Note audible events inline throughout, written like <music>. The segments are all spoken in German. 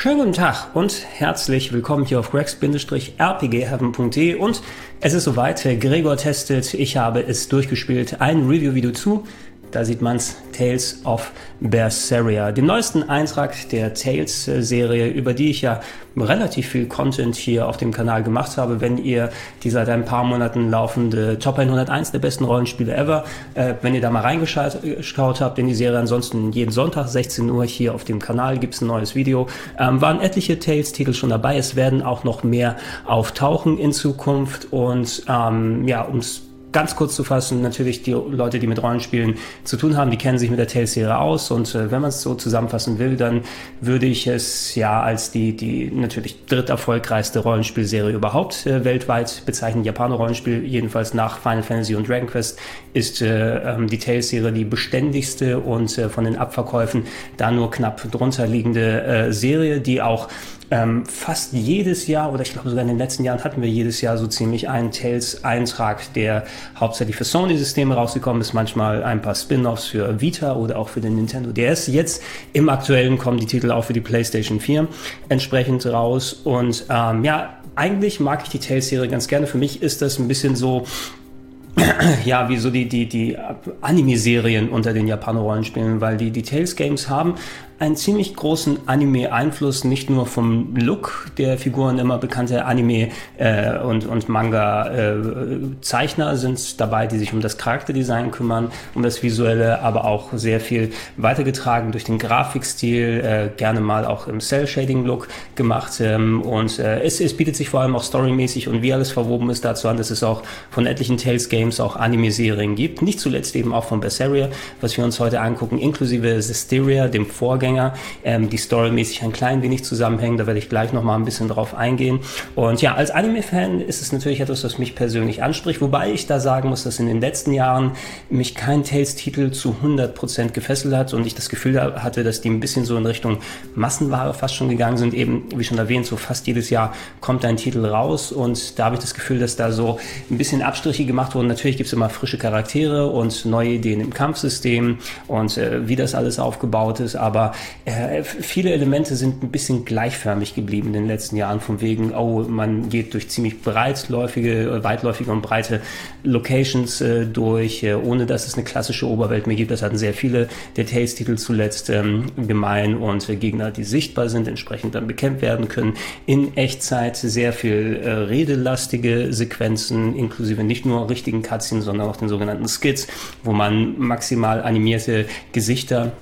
Schönen guten Tag und herzlich willkommen hier auf gregs-rpgheaven.de und es ist soweit, Gregor testet, ich habe es durchgespielt, ein Review-Video zu da sieht man's Tales of Berseria, dem neuesten Eintrag der Tales-Serie, über die ich ja relativ viel Content hier auf dem Kanal gemacht habe. Wenn ihr die seit ein paar Monaten laufende Top 101 der besten Rollenspiele ever, äh, wenn ihr da mal reingeschaut habt in die Serie, ansonsten jeden Sonntag 16 Uhr hier auf dem Kanal gibt's ein neues Video. Ähm, waren etliche Tales-Titel schon dabei. Es werden auch noch mehr auftauchen in Zukunft und ähm, ja, ums ganz kurz zu fassen, natürlich die Leute, die mit Rollenspielen zu tun haben, die kennen sich mit der Tales-Serie aus und äh, wenn man es so zusammenfassen will, dann würde ich es ja als die, die natürlich dritterfolgreichste Rollenspielserie überhaupt äh, weltweit bezeichnen. Japaner-Rollenspiel, jedenfalls nach Final Fantasy und Dragon Quest, ist äh, ähm, die Tales-Serie die beständigste und äh, von den Abverkäufen da nur knapp drunter liegende äh, Serie, die auch ähm, fast jedes Jahr, oder ich glaube sogar in den letzten Jahren hatten wir jedes Jahr so ziemlich einen Tales-Eintrag, der hauptsächlich für Sony-Systeme rausgekommen ist, manchmal ein paar Spin-offs für Vita oder auch für den Nintendo DS. Jetzt im aktuellen kommen die Titel auch für die PlayStation 4 entsprechend raus. Und ähm, ja, eigentlich mag ich die Tales-Serie ganz gerne. Für mich ist das ein bisschen so <clears throat> ja, wie so die, die, die Anime-Serien unter den Japaner-Rollenspielen, weil die, die Tales Games haben einen ziemlich großen Anime-Einfluss, nicht nur vom Look der Figuren, immer bekannte Anime- äh, und, und Manga-Zeichner äh, sind dabei, die sich um das Charakterdesign kümmern, um das Visuelle, aber auch sehr viel weitergetragen durch den Grafikstil, äh, gerne mal auch im Cell-Shading-Look gemacht. Ähm, und äh, es, es bietet sich vor allem auch storymäßig und wie alles verwoben ist dazu an, dass es auch von etlichen Tales-Games auch Anime-Serien gibt. Nicht zuletzt eben auch von Berseria, was wir uns heute angucken, inklusive Systeria, dem Vorgänger Vorgänger, ähm, die storymäßig ein klein wenig zusammenhängen. Da werde ich gleich noch mal ein bisschen drauf eingehen. Und ja, als Anime-Fan ist es natürlich etwas, was mich persönlich anspricht, wobei ich da sagen muss, dass in den letzten Jahren mich kein Tales-Titel zu 100% gefesselt hat und ich das Gefühl hatte, dass die ein bisschen so in Richtung Massenware fast schon gegangen sind. Eben, wie schon erwähnt, so fast jedes Jahr kommt ein Titel raus und da habe ich das Gefühl, dass da so ein bisschen Abstriche gemacht wurden. Natürlich gibt es immer frische Charaktere und neue Ideen im Kampfsystem und äh, wie das alles aufgebaut ist, aber äh, viele Elemente sind ein bisschen gleichförmig geblieben in den letzten Jahren, von wegen, oh, man geht durch ziemlich breitläufige, weitläufige und breite Locations äh, durch, äh, ohne dass es eine klassische Oberwelt mehr gibt. Das hatten sehr viele der Tales-Titel zuletzt ähm, gemein und äh, Gegner, die sichtbar sind, entsprechend dann bekämpft werden können. In Echtzeit sehr viel äh, redelastige Sequenzen, inklusive nicht nur richtigen Cutscenes, sondern auch den sogenannten Skits, wo man maximal animierte Gesichter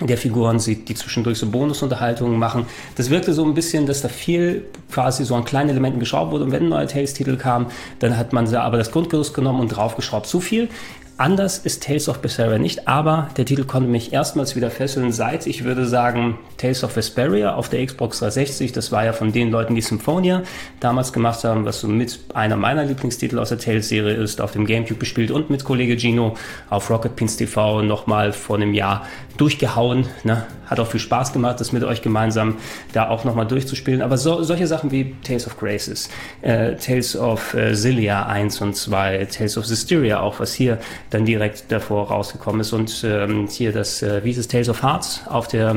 der Figuren sieht, die zwischendurch so Bonusunterhaltungen machen. Das wirkte so ein bisschen, dass da viel quasi so an kleinen Elementen geschraubt wurde und wenn ein neuer Tales-Titel kam, dann hat man da aber das Grundgerüst genommen und draufgeschraubt. Zu viel. Anders ist Tales of Berseria nicht, aber der Titel konnte mich erstmals wieder fesseln seit, ich würde sagen, Tales of Vesperia auf der Xbox 360. Das war ja von den Leuten, die Symphonia damals gemacht haben, was so mit einer meiner Lieblingstitel aus der Tales-Serie ist, auf dem Gamecube gespielt und mit Kollege Gino auf Rocket Pins TV nochmal vor einem Jahr durchgehauen. Ne? Hat auch viel Spaß gemacht, das mit euch gemeinsam da auch nochmal durchzuspielen. Aber so, solche Sachen wie Tales of Graces, äh, Tales of äh, Zilia 1 und 2, Tales of Systeria auch, was hier dann direkt davor rausgekommen ist. Und ähm, hier das, äh, wie ist es, Tales of Hearts auf der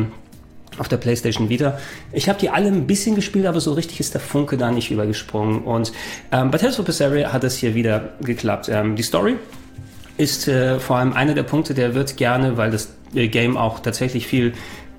auf der PlayStation Vita. Ich habe die alle ein bisschen gespielt, aber so richtig ist der Funke da nicht übergesprungen. Und ähm, bei Tales of Berseria hat es hier wieder geklappt. Ähm, die Story ist äh, vor allem einer der Punkte, der wird gerne, weil das Game auch tatsächlich viel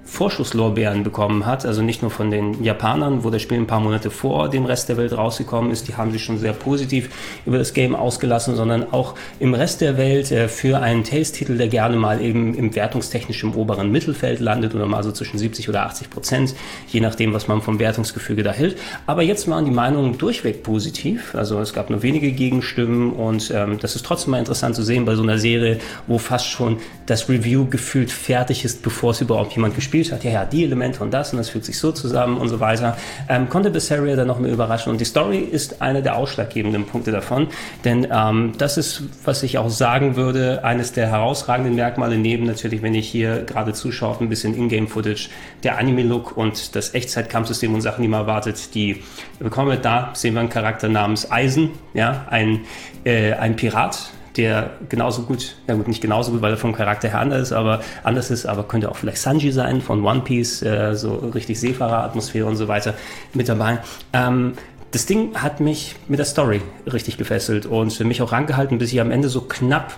Vorschusslorbeeren bekommen hat. Also nicht nur von den Japanern, wo das Spiel ein paar Monate vor dem Rest der Welt rausgekommen ist. Die haben sich schon sehr positiv über das Game ausgelassen, sondern auch im Rest der Welt äh, für einen Tales-Titel, der gerne mal eben im wertungstechnischen oberen Mittelfeld landet oder mal so zwischen 70 oder 80 Prozent, je nachdem, was man vom Wertungsgefüge da hält. Aber jetzt waren die Meinungen durchweg positiv. Also es gab nur wenige Gegenstimmen und ähm, das ist trotzdem mal interessant zu sehen bei so einer Serie, wo fast schon das Review gefühlt fertig ist, bevor es überhaupt jemand gespielt gespielt hat, ja, ja, die Elemente und das und das fügt sich so zusammen und so weiter, ähm, konnte Berseria dann noch mehr überraschen. Und die Story ist einer der ausschlaggebenden Punkte davon, denn ähm, das ist, was ich auch sagen würde, eines der herausragenden Merkmale neben natürlich, wenn ich hier gerade zuschaue, ein bisschen Ingame-Footage, der Anime-Look und das Echtzeit-Kampfsystem und Sachen, die man erwartet, die bekommen wir da, sehen wir einen Charakter namens Eisen, ja, ein, äh, ein Pirat, der genauso gut, na gut, nicht genauso gut, weil er vom Charakter her anders ist, aber anders ist, aber könnte auch vielleicht Sanji sein von One Piece, äh, so richtig Seefahrer-Atmosphäre und so weiter mit dabei. Ähm, das Ding hat mich mit der Story richtig gefesselt und für mich auch rangehalten, bis ich am Ende so knapp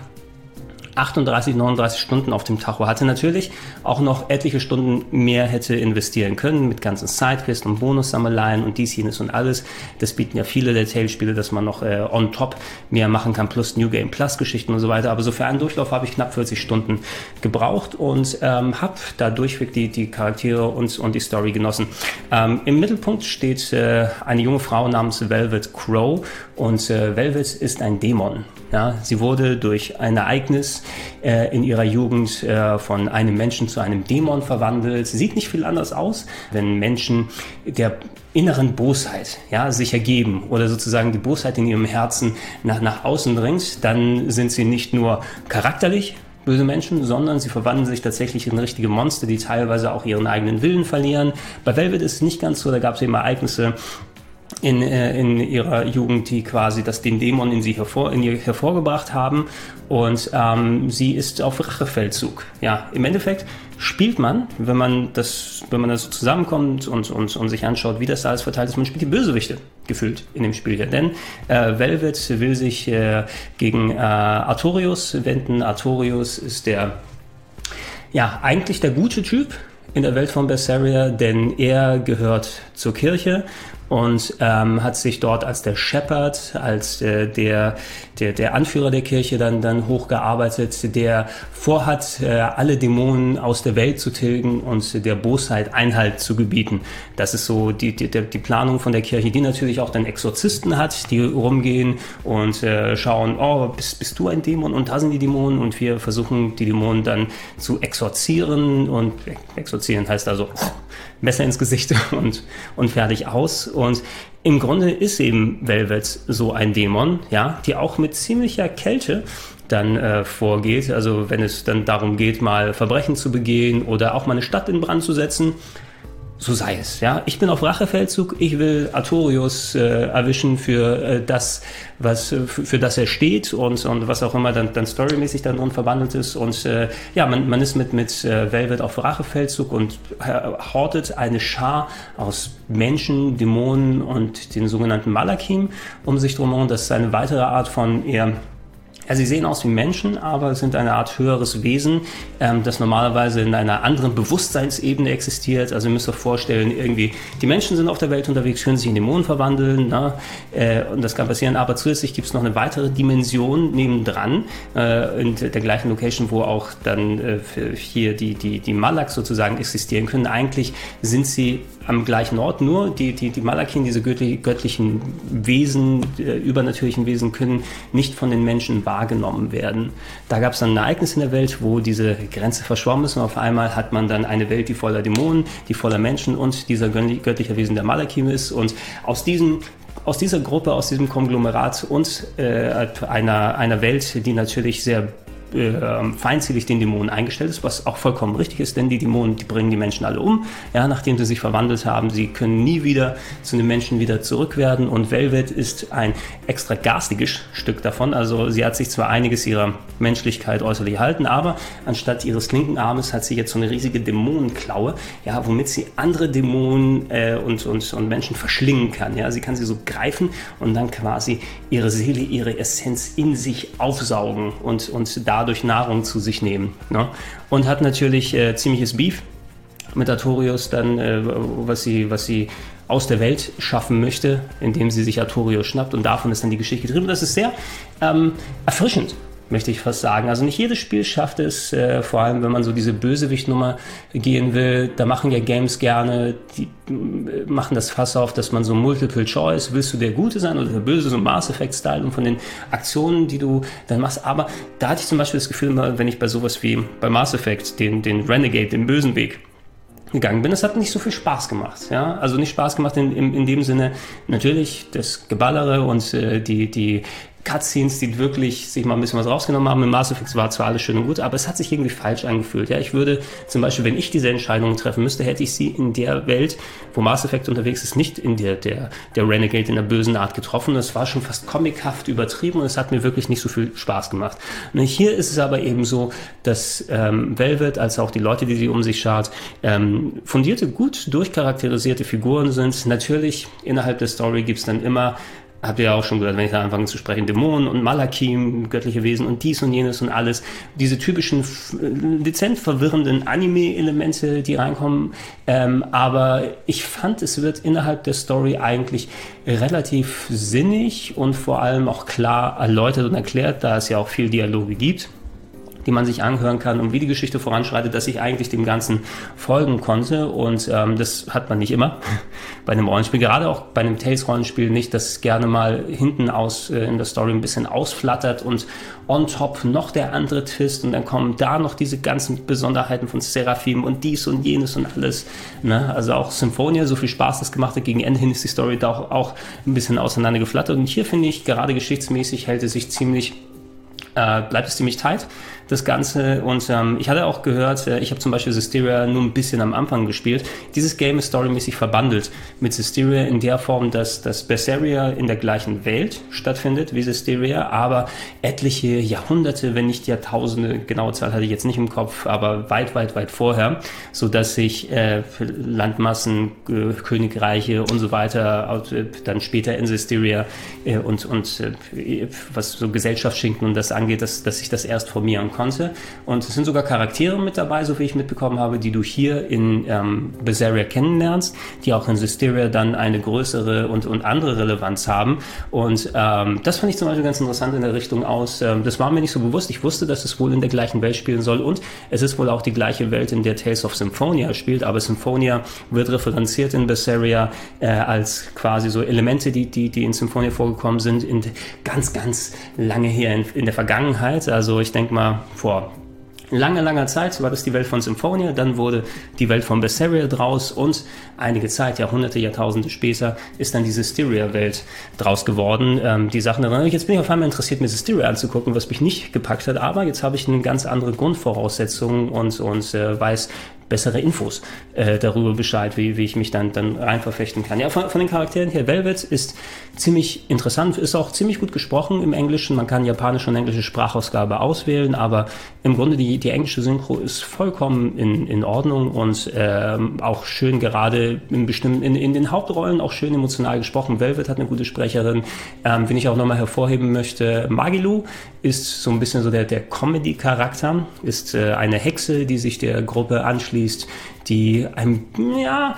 38, 39 Stunden auf dem Tacho hatte. Natürlich auch noch etliche Stunden mehr hätte investieren können mit ganzen Sidequests und Bonussammeleien und dies, jenes und alles. Das bieten ja viele der Tale-Spiele, dass man noch äh, on top mehr machen kann, plus New Game Plus Geschichten und so weiter. Aber so für einen Durchlauf habe ich knapp 40 Stunden gebraucht und ähm, habe da durchweg die, die Charaktere und, und die Story genossen. Ähm, Im Mittelpunkt steht äh, eine junge Frau namens Velvet Crow und äh, Velvet ist ein Dämon. Ja, sie wurde durch ein Ereignis äh, in ihrer Jugend äh, von einem Menschen zu einem Dämon verwandelt. Sie sieht nicht viel anders aus, wenn Menschen der inneren Bosheit ja, sich ergeben oder sozusagen die Bosheit in ihrem Herzen nach, nach außen dringt, dann sind sie nicht nur charakterlich böse Menschen, sondern sie verwandeln sich tatsächlich in richtige Monster, die teilweise auch ihren eigenen Willen verlieren. Bei Velvet ist es nicht ganz so, da gab es eben Ereignisse, in, äh, in ihrer Jugend, die quasi das den Dämon in sie hervor, in ihr hervorgebracht haben. Und ähm, sie ist auf Rachefeldzug. Ja, im Endeffekt spielt man, wenn man das, wenn man das zusammenkommt und, und, und sich anschaut, wie das da alles verteilt ist, man spielt die Bösewichte gefühlt in dem Spiel hier. Denn äh, Velvet will sich äh, gegen äh, Artorius wenden. Artorius ist der ja, eigentlich der gute Typ in der Welt von Berseria, denn er gehört zur Kirche und ähm, hat sich dort als der Shepherd, als äh, der, der, der Anführer der Kirche dann, dann hochgearbeitet, der vorhat, äh, alle Dämonen aus der Welt zu tilgen und der Bosheit Einhalt zu gebieten. Das ist so die, die, die Planung von der Kirche, die natürlich auch dann Exorzisten hat, die rumgehen und äh, schauen, oh, bist, bist du ein Dämon und da sind die Dämonen und wir versuchen die Dämonen dann zu exorzieren und exorzieren heißt also Messer ins Gesicht <laughs> und, und fertig aus. Und im Grunde ist eben Velvet so ein Dämon, ja, die auch mit ziemlicher Kälte dann äh, vorgeht. Also wenn es dann darum geht, mal Verbrechen zu begehen oder auch mal eine Stadt in Brand zu setzen, so sei es. Ja, ich bin auf Rachefeldzug. Ich will Artorius äh, erwischen für äh, das, was äh, für, für, das er steht und und was auch immer dann dann storymäßig dann unverwandelt ist. Und äh, ja, man, man ist mit mit äh, Velvet auf Rachefeldzug und hortet eine Schar aus Menschen, Dämonen und den sogenannten Malakim um sich drum Das ist eine weitere Art von eher ja, sie sehen aus wie Menschen, aber sind eine Art höheres Wesen, ähm, das normalerweise in einer anderen Bewusstseinsebene existiert. Also ihr müsst euch vorstellen, irgendwie, die Menschen sind auf der Welt unterwegs, können sich in Dämonen verwandeln, na? Äh, und das kann passieren. Aber zusätzlich gibt es noch eine weitere Dimension nebendran, äh, in der gleichen Location, wo auch dann äh, hier die, die, die Malaks sozusagen existieren können. Eigentlich sind sie am gleichen Ort, nur die, die, die Malakin, diese göttlichen Wesen, äh, übernatürlichen Wesen, können nicht von den Menschen wahrgenommen werden. Da gab es dann ein Ereignis in der Welt, wo diese Grenze verschwommen ist und auf einmal hat man dann eine Welt, die voller Dämonen, die voller Menschen und dieser göttliche Wesen der Malakim ist. Und aus diesem aus dieser Gruppe, aus diesem Konglomerat und äh, einer, einer Welt, die natürlich sehr äh, feindselig den Dämonen eingestellt ist, was auch vollkommen richtig ist, denn die Dämonen, die bringen die Menschen alle um, ja, nachdem sie sich verwandelt haben. Sie können nie wieder zu den Menschen wieder zurück werden und Velvet ist ein extra garstiges Stück davon. Also sie hat sich zwar einiges ihrer Menschlichkeit äußerlich erhalten, aber anstatt ihres linken Armes hat sie jetzt so eine riesige Dämonenklaue, ja, womit sie andere Dämonen äh, und, und, und Menschen verschlingen kann. Ja, sie kann sie so greifen und dann quasi ihre Seele, ihre Essenz in sich aufsaugen und, und da dadurch Nahrung zu sich nehmen. Ne? Und hat natürlich äh, ziemliches Beef mit Artorius dann, äh, was sie, was sie aus der Welt schaffen möchte, indem sie sich Artorius schnappt und davon ist dann die Geschichte getrieben. Das ist sehr ähm, erfrischend, möchte ich fast sagen. Also nicht jedes Spiel schafft es, äh, vor allem wenn man so diese Bösewicht-Nummer gehen will. Da machen ja Games gerne, die äh, machen das Fass auf, dass man so Multiple Choice, willst du der Gute sein oder der Böse, so Mass Effect-Style und von den Aktionen, die du dann machst. Aber da hatte ich zum Beispiel das Gefühl, wenn ich bei sowas wie bei Mass Effect den, den Renegade, den bösen Weg gegangen bin. Es hat nicht so viel Spaß gemacht. Ja? Also nicht Spaß gemacht in, in, in dem Sinne, natürlich das Geballere und äh, die, die Cutscenes, die wirklich sich mal ein bisschen was rausgenommen haben. Im Mass Effect war zwar alles schön und gut, aber es hat sich irgendwie falsch angefühlt. Ja, ich würde zum Beispiel, wenn ich diese Entscheidungen treffen müsste, hätte ich sie in der Welt, wo Mass Effect unterwegs ist, nicht in der, der, der Renegade in der bösen Art getroffen. Es war schon fast comichaft übertrieben und es hat mir wirklich nicht so viel Spaß gemacht. Und hier ist es aber eben so, dass ähm, Velvet, als auch die Leute, die sie um sich schart, ähm, fundierte, gut durchcharakterisierte Figuren sind. Natürlich, innerhalb der Story gibt es dann immer habt ihr ja auch schon gehört, wenn ich da anfange zu sprechen, Dämonen und Malakim, göttliche Wesen und dies und jenes und alles. Diese typischen dezent verwirrenden Anime-Elemente, die reinkommen. Ähm, aber ich fand, es wird innerhalb der Story eigentlich relativ sinnig und vor allem auch klar erläutert und erklärt, da es ja auch viel Dialoge gibt die man sich anhören kann und wie die Geschichte voranschreitet, dass ich eigentlich dem Ganzen folgen konnte. Und ähm, das hat man nicht immer <laughs> bei einem Rollenspiel, gerade auch bei einem Tales-Rollenspiel nicht, dass gerne mal hinten aus äh, in der Story ein bisschen ausflattert und on top noch der andere Twist und dann kommen da noch diese ganzen Besonderheiten von Seraphim und dies und jenes und alles. Ne? Also auch Symphonia, so viel Spaß das gemacht hat, gegen Ende hin ist die Story da auch, auch ein bisschen auseinandergeflattert. Und hier finde ich, gerade geschichtsmäßig hält es sich ziemlich äh, bleibt es ziemlich tight das Ganze. Und ähm, ich hatte auch gehört, äh, ich habe zum Beispiel Systeria nur ein bisschen am Anfang gespielt. Dieses Game ist storymäßig verbandelt mit Systeria in der Form, dass das Berseria in der gleichen Welt stattfindet wie Systeria, aber etliche Jahrhunderte, wenn nicht Jahrtausende, genaue Zahl hatte ich jetzt nicht im Kopf, aber weit, weit, weit vorher, so dass sich äh, Landmassen, äh, Königreiche und so weiter äh, dann später in Systeria äh, und, und äh, was so Gesellschaftsschinken und das angeht, dass, dass sich das erst formieren konnte konnte. Und es sind sogar Charaktere mit dabei, so wie ich mitbekommen habe, die du hier in ähm, Berseria kennenlernst, die auch in Systeria dann eine größere und, und andere Relevanz haben. Und ähm, das fand ich zum Beispiel ganz interessant in der Richtung aus. Ähm, das war mir nicht so bewusst. Ich wusste, dass es wohl in der gleichen Welt spielen soll und es ist wohl auch die gleiche Welt, in der Tales of Symphonia spielt, aber Symphonia wird referenziert in Berseria äh, als quasi so Elemente, die, die, die in Symphonia vorgekommen sind, in ganz, ganz lange her in, in der Vergangenheit. Also ich denke mal, vor langer, langer Zeit war das die Welt von Symphonia, dann wurde die Welt von Berseria draus und einige Zeit, Jahrhunderte, Jahrtausende später, ist dann diese Styria-Welt draus geworden. Ähm, die Sachen daran, jetzt bin ich auf einmal interessiert, mir Styria anzugucken, was mich nicht gepackt hat, aber jetzt habe ich eine ganz andere Grundvoraussetzung und, und äh, weiß, bessere Infos äh, darüber Bescheid, wie, wie ich mich dann, dann rein verfechten kann. Ja, von, von den Charakteren her, Velvet ist ziemlich interessant, ist auch ziemlich gut gesprochen im Englischen. Man kann japanische und englische Sprachausgabe auswählen, aber im Grunde die, die englische Synchro ist vollkommen in, in Ordnung und ähm, auch schön gerade in bestimmten, in, in den Hauptrollen auch schön emotional gesprochen. Velvet hat eine gute Sprecherin. Ähm, wenn ich auch nochmal hervorheben möchte, Magilu ist so ein bisschen so der, der Comedy-Charakter, ist äh, eine Hexe, die sich der Gruppe anschließt liest, die einem, ja,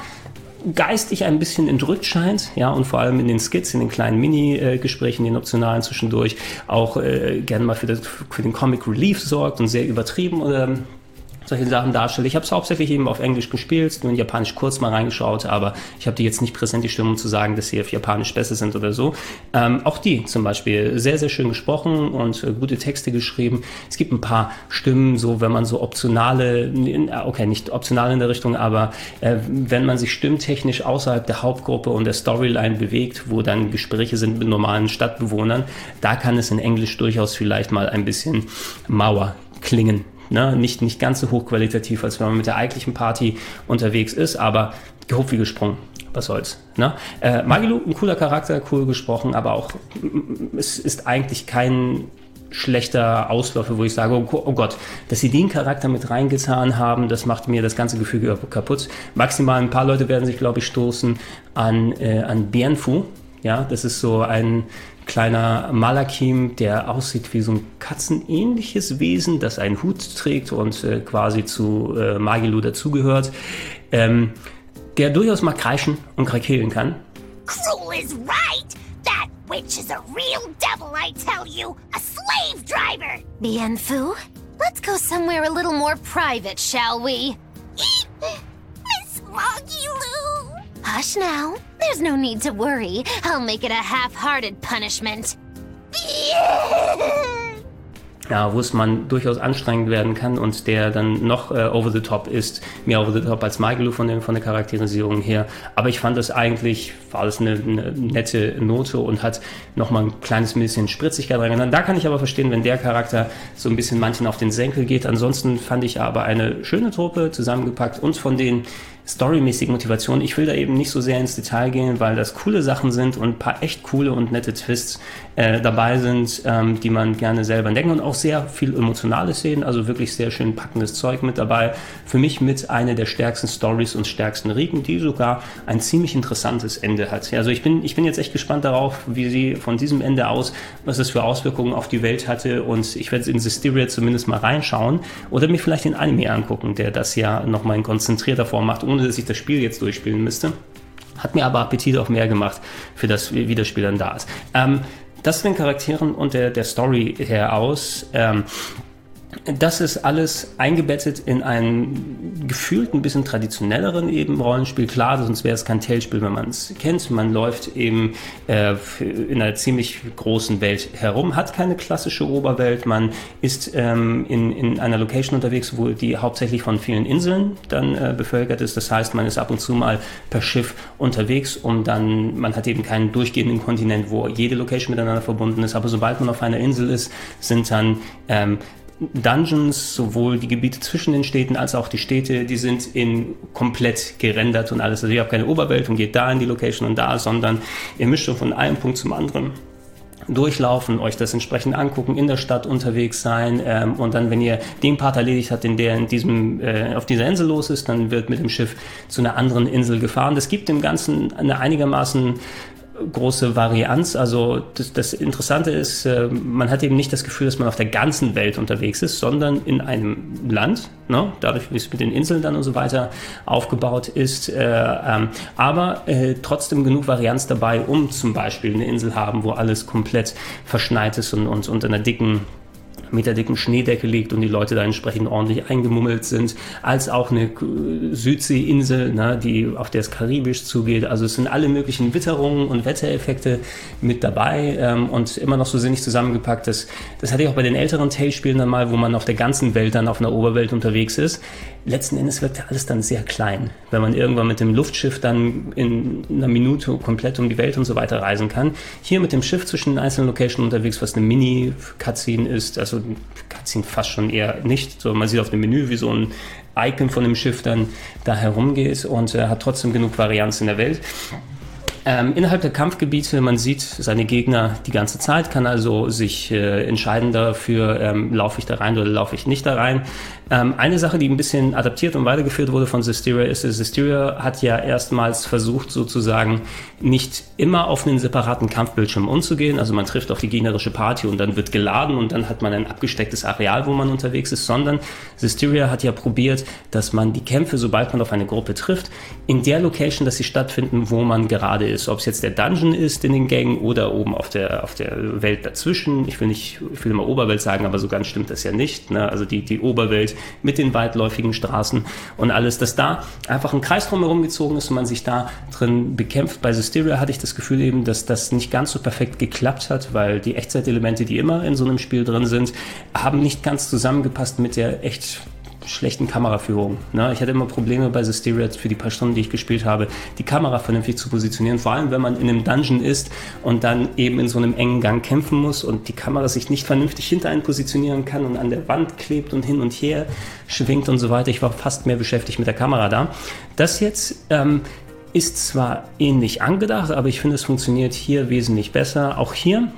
geistig ein bisschen entrückt scheint, ja, und vor allem in den Skits, in den kleinen Mini-Gesprächen, den optionalen zwischendurch auch äh, gerne mal für, das, für den Comic Relief sorgt und sehr übertrieben oder solche Sachen darstelle. Ich habe es hauptsächlich eben auf Englisch gespielt, nur in Japanisch kurz mal reingeschaut, aber ich habe die jetzt nicht präsent, die Stimmen, um zu sagen, dass sie auf Japanisch besser sind oder so. Ähm, auch die zum Beispiel sehr, sehr schön gesprochen und äh, gute Texte geschrieben. Es gibt ein paar Stimmen, so wenn man so optionale, okay, nicht optional in der Richtung, aber äh, wenn man sich stimmtechnisch außerhalb der Hauptgruppe und der Storyline bewegt, wo dann Gespräche sind mit normalen Stadtbewohnern, da kann es in Englisch durchaus vielleicht mal ein bisschen Mauer klingen. Ne? Nicht, nicht ganz so hochqualitativ, als wenn man mit der eigentlichen Party unterwegs ist, aber gehobt wie gesprungen. Was soll's. Ne? Äh, Magilu, ein cooler Charakter, cool gesprochen, aber auch es ist eigentlich kein schlechter Ausläufer, wo ich sage, oh, oh, Gott, dass sie den Charakter mit reingetan haben, das macht mir das ganze Gefüge kaputt. Maximal ein paar Leute werden sich, glaube ich, stoßen an, äh, an Bienfu. Ja, das ist so ein kleiner Malakim, der aussieht wie so ein katzenähnliches Wesen, das einen Hut trägt und äh, quasi zu äh, Magilu dazugehört, ähm, der durchaus mal kreischen und krakeelen kann. Cruel is right! That witch is a real devil, I tell you! A slave driver! Bien Fu, let's go somewhere a little more private, shall we? <laughs> Miss Magilu! Hush now. There's no need to worry. I'll make it a half-hearted punishment. <laughs> ja, wo es man durchaus anstrengend werden kann und der dann noch äh, over the top ist, mehr over the top als Michael von, dem, von der Charakterisierung her. Aber ich fand das eigentlich, war das eine, eine nette Note und hat nochmal ein kleines bisschen Spritzigkeit reingegangen. Da kann ich aber verstehen, wenn der Charakter so ein bisschen manchen auf den Senkel geht. Ansonsten fand ich aber eine schöne Truppe zusammengepackt und von den storymäßige Motivation. Ich will da eben nicht so sehr ins Detail gehen, weil das coole Sachen sind und ein paar echt coole und nette Twists äh, dabei sind, ähm, die man gerne selber entdecken und auch sehr viel emotionale Szenen, also wirklich sehr schön packendes Zeug mit dabei. Für mich mit einer der stärksten Stories und stärksten Riegen, die sogar ein ziemlich interessantes Ende hat. Also ich bin, ich bin jetzt echt gespannt darauf, wie sie von diesem Ende aus, was es für Auswirkungen auf die Welt hatte und ich werde in Systeria zumindest mal reinschauen oder mir vielleicht den Anime angucken, der das ja nochmal in konzentrierter Form macht ohne dass ich das Spiel jetzt durchspielen müsste. Hat mir aber Appetit auf mehr gemacht, für das, wie das Spiel dann da ist. Ähm, das von den Charakteren und der, der Story her aus. Ähm, das ist alles eingebettet in einen gefühlt ein bisschen traditionelleren eben Rollenspiel. Klar, sonst wäre es kein Tellspiel, wenn man es kennt. Man läuft eben äh, in einer ziemlich großen Welt herum, hat keine klassische Oberwelt. Man ist ähm, in, in einer Location unterwegs, wo die hauptsächlich von vielen Inseln dann äh, bevölkert ist. Das heißt, man ist ab und zu mal per Schiff unterwegs, um dann, man hat eben keinen durchgehenden Kontinent, wo jede Location miteinander verbunden ist. Aber sobald man auf einer Insel ist, sind dann ähm, Dungeons, sowohl die Gebiete zwischen den Städten als auch die Städte, die sind in komplett gerendert und alles. Also ihr habt keine Oberwelt und geht da in die Location und da, sondern ihr mischt schon von einem Punkt zum anderen durchlaufen, euch das entsprechend angucken, in der Stadt unterwegs sein ähm, und dann, wenn ihr den Part erledigt habt, in der in diesem, äh, auf dieser Insel los ist, dann wird mit dem Schiff zu einer anderen Insel gefahren. Das gibt dem Ganzen eine einigermaßen große Varianz. Also das, das Interessante ist, äh, man hat eben nicht das Gefühl, dass man auf der ganzen Welt unterwegs ist, sondern in einem Land, ne? dadurch wie es mit den Inseln dann und so weiter aufgebaut ist. Äh, ähm, aber äh, trotzdem genug Varianz dabei, um zum Beispiel eine Insel haben, wo alles komplett verschneit ist und, und unter einer dicken meterdicken Schneedecke liegt und die Leute da entsprechend ordentlich eingemummelt sind, als auch eine Südseeinsel, ne, die, auf der es karibisch zugeht. Also es sind alle möglichen Witterungen und Wettereffekte mit dabei ähm, und immer noch so sinnig zusammengepackt. Das, das hatte ich auch bei den älteren Tales-Spielen dann mal, wo man auf der ganzen Welt dann auf einer Oberwelt unterwegs ist. Letzten Endes wirkt alles dann sehr klein, wenn man irgendwann mit dem Luftschiff dann in einer Minute komplett um die Welt und so weiter reisen kann. Hier mit dem Schiff zwischen den einzelnen Locations unterwegs, was eine Mini-Cutscene ist, also Cutscene fast schon eher nicht. So, man sieht auf dem Menü, wie so ein Icon von dem Schiff dann da herumgeht und äh, hat trotzdem genug Varianz in der Welt. Ähm, innerhalb der Kampfgebiete, man sieht seine Gegner die ganze Zeit, kann also sich äh, entscheiden dafür, ähm, laufe ich da rein oder laufe ich nicht da rein. Ähm, eine Sache, die ein bisschen adaptiert und weitergeführt wurde von Systeria, ist, Systeria hat ja erstmals versucht, sozusagen nicht immer auf einen separaten Kampfbildschirm umzugehen. Also man trifft auf die gegnerische Party und dann wird geladen und dann hat man ein abgestecktes Areal, wo man unterwegs ist, sondern Systeria hat ja probiert, dass man die Kämpfe, sobald man auf eine Gruppe trifft, in der Location, dass sie stattfinden, wo man gerade ist. Ob es jetzt der Dungeon ist in den Gängen oder oben auf der, auf der Welt dazwischen. Ich will nicht, ich will immer Oberwelt sagen, aber so ganz stimmt das ja nicht. Ne? Also die, die Oberwelt mit den weitläufigen Straßen und alles, dass da einfach ein Kreis drumherum gezogen ist und man sich da drin bekämpft. Bei Systeria hatte ich das Gefühl eben, dass das nicht ganz so perfekt geklappt hat, weil die Echtzeitelemente, die immer in so einem Spiel drin sind, haben nicht ganz zusammengepasst mit der echt schlechten Kameraführung. Ne? Ich hatte immer Probleme bei Systeria für die paar Stunden, die ich gespielt habe, die Kamera vernünftig zu positionieren. Vor allem, wenn man in einem Dungeon ist und dann eben in so einem engen Gang kämpfen muss und die Kamera sich nicht vernünftig hinter einen positionieren kann und an der Wand klebt und hin und her schwingt und so weiter. Ich war fast mehr beschäftigt mit der Kamera da. Das jetzt ähm, ist zwar ähnlich angedacht, aber ich finde, es funktioniert hier wesentlich besser. Auch hier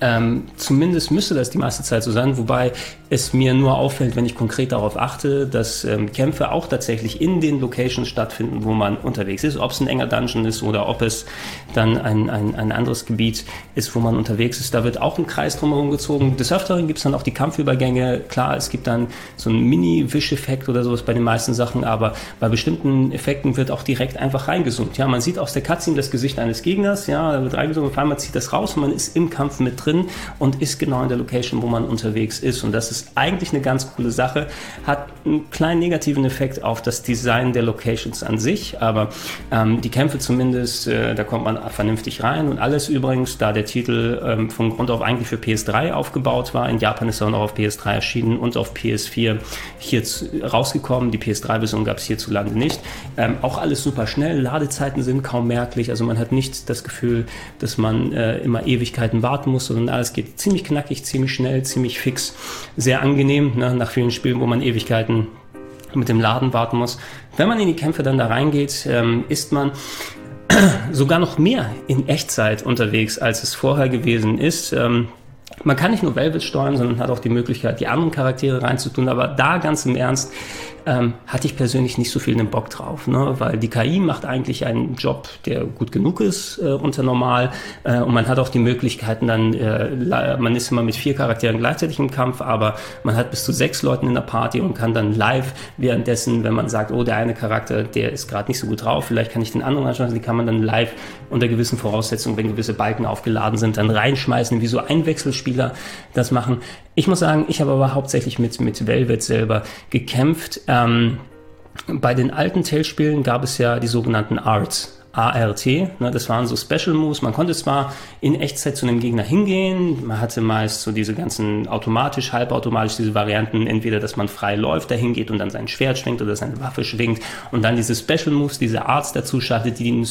ähm, zumindest müsste das die meiste Zeit so sein, wobei es mir nur auffällt, wenn ich konkret darauf achte, dass ähm, Kämpfe auch tatsächlich in den Locations stattfinden, wo man unterwegs ist. Ob es ein enger Dungeon ist oder ob es dann ein, ein, ein anderes Gebiet ist, wo man unterwegs ist. Da wird auch ein Kreis drumherum gezogen. Des Öfteren gibt es dann auch die Kampfübergänge. Klar, es gibt dann so einen Mini-Wischeffekt oder sowas bei den meisten Sachen, aber bei bestimmten Effekten wird auch direkt einfach reingezoomt. Ja, man sieht aus der Cutscene das Gesicht eines Gegners, ja, da wird reingezoomt, auf einmal zieht das raus und man ist im Kampf mit drin und ist genau in der Location, wo man unterwegs ist. Und das ist eigentlich eine ganz coole Sache. Hat einen kleinen negativen Effekt auf das Design der Locations an sich, aber ähm, die Kämpfe zumindest, äh, da kommt man vernünftig rein. Und alles übrigens, da der Titel ähm, von Grund auf eigentlich für PS3 aufgebaut war. In Japan ist er auch noch auf PS3 erschienen und auf PS4 hier rausgekommen. Die PS3-Version gab es hierzulande nicht. Ähm, auch alles super schnell. Ladezeiten sind kaum merklich. Also man hat nicht das Gefühl, dass man äh, immer Ewigkeiten warten muss, sondern alles geht ziemlich knackig, ziemlich schnell, ziemlich fix. Sehr angenehm, ne? nach vielen Spielen, wo man Ewigkeiten mit dem Laden warten muss. Wenn man in die Kämpfe dann da reingeht, ähm, ist man <clears throat> sogar noch mehr in Echtzeit unterwegs, als es vorher gewesen ist. Ähm, man kann nicht nur Velvet steuern, sondern hat auch die Möglichkeit, die anderen Charaktere reinzutun. Aber da ganz im Ernst, ähm, hatte ich persönlich nicht so viel den Bock drauf, ne? weil die KI macht eigentlich einen Job, der gut genug ist äh, unter normal äh, und man hat auch die Möglichkeiten dann, äh, man ist immer mit vier Charakteren gleichzeitig im Kampf, aber man hat bis zu sechs Leuten in der Party und kann dann live währenddessen, wenn man sagt, oh, der eine Charakter, der ist gerade nicht so gut drauf, vielleicht kann ich den anderen anschauen, die kann man dann live unter gewissen Voraussetzungen, wenn gewisse Balken aufgeladen sind, dann reinschmeißen, wie so Einwechselspieler das machen. Ich muss sagen, ich habe aber hauptsächlich mit, mit Velvet selber gekämpft. Ähm, bei den alten Tales-Spielen gab es ja die sogenannten Arts. ART. Ne, das waren so Special Moves. Man konnte zwar in Echtzeit zu einem Gegner hingehen, man hatte meist so diese ganzen automatisch, halbautomatisch diese Varianten, entweder dass man frei läuft, dahin geht und dann sein Schwert schwingt oder seine Waffe schwingt und dann diese Special Moves, diese Arts dazu schaltet, die,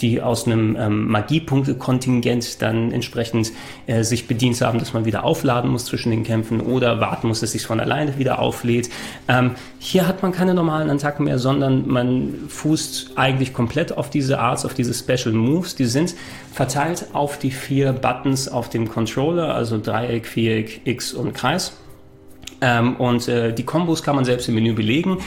die aus einem ähm, Magiepunkte-Kontingent dann entsprechend äh, sich bedient haben, dass man wieder aufladen muss zwischen den Kämpfen oder warten muss, dass sich von alleine wieder auflädt. Ähm, hier hat man keine normalen Attacken mehr, sondern man fußt eigentlich komplett auf diese Arts, auf diese Special Moves, die sind verteilt auf die vier Buttons auf dem Controller, also Dreieck, Viereck, X und Kreis. Ähm, und äh, die Kombos kann man selbst im Menü belegen.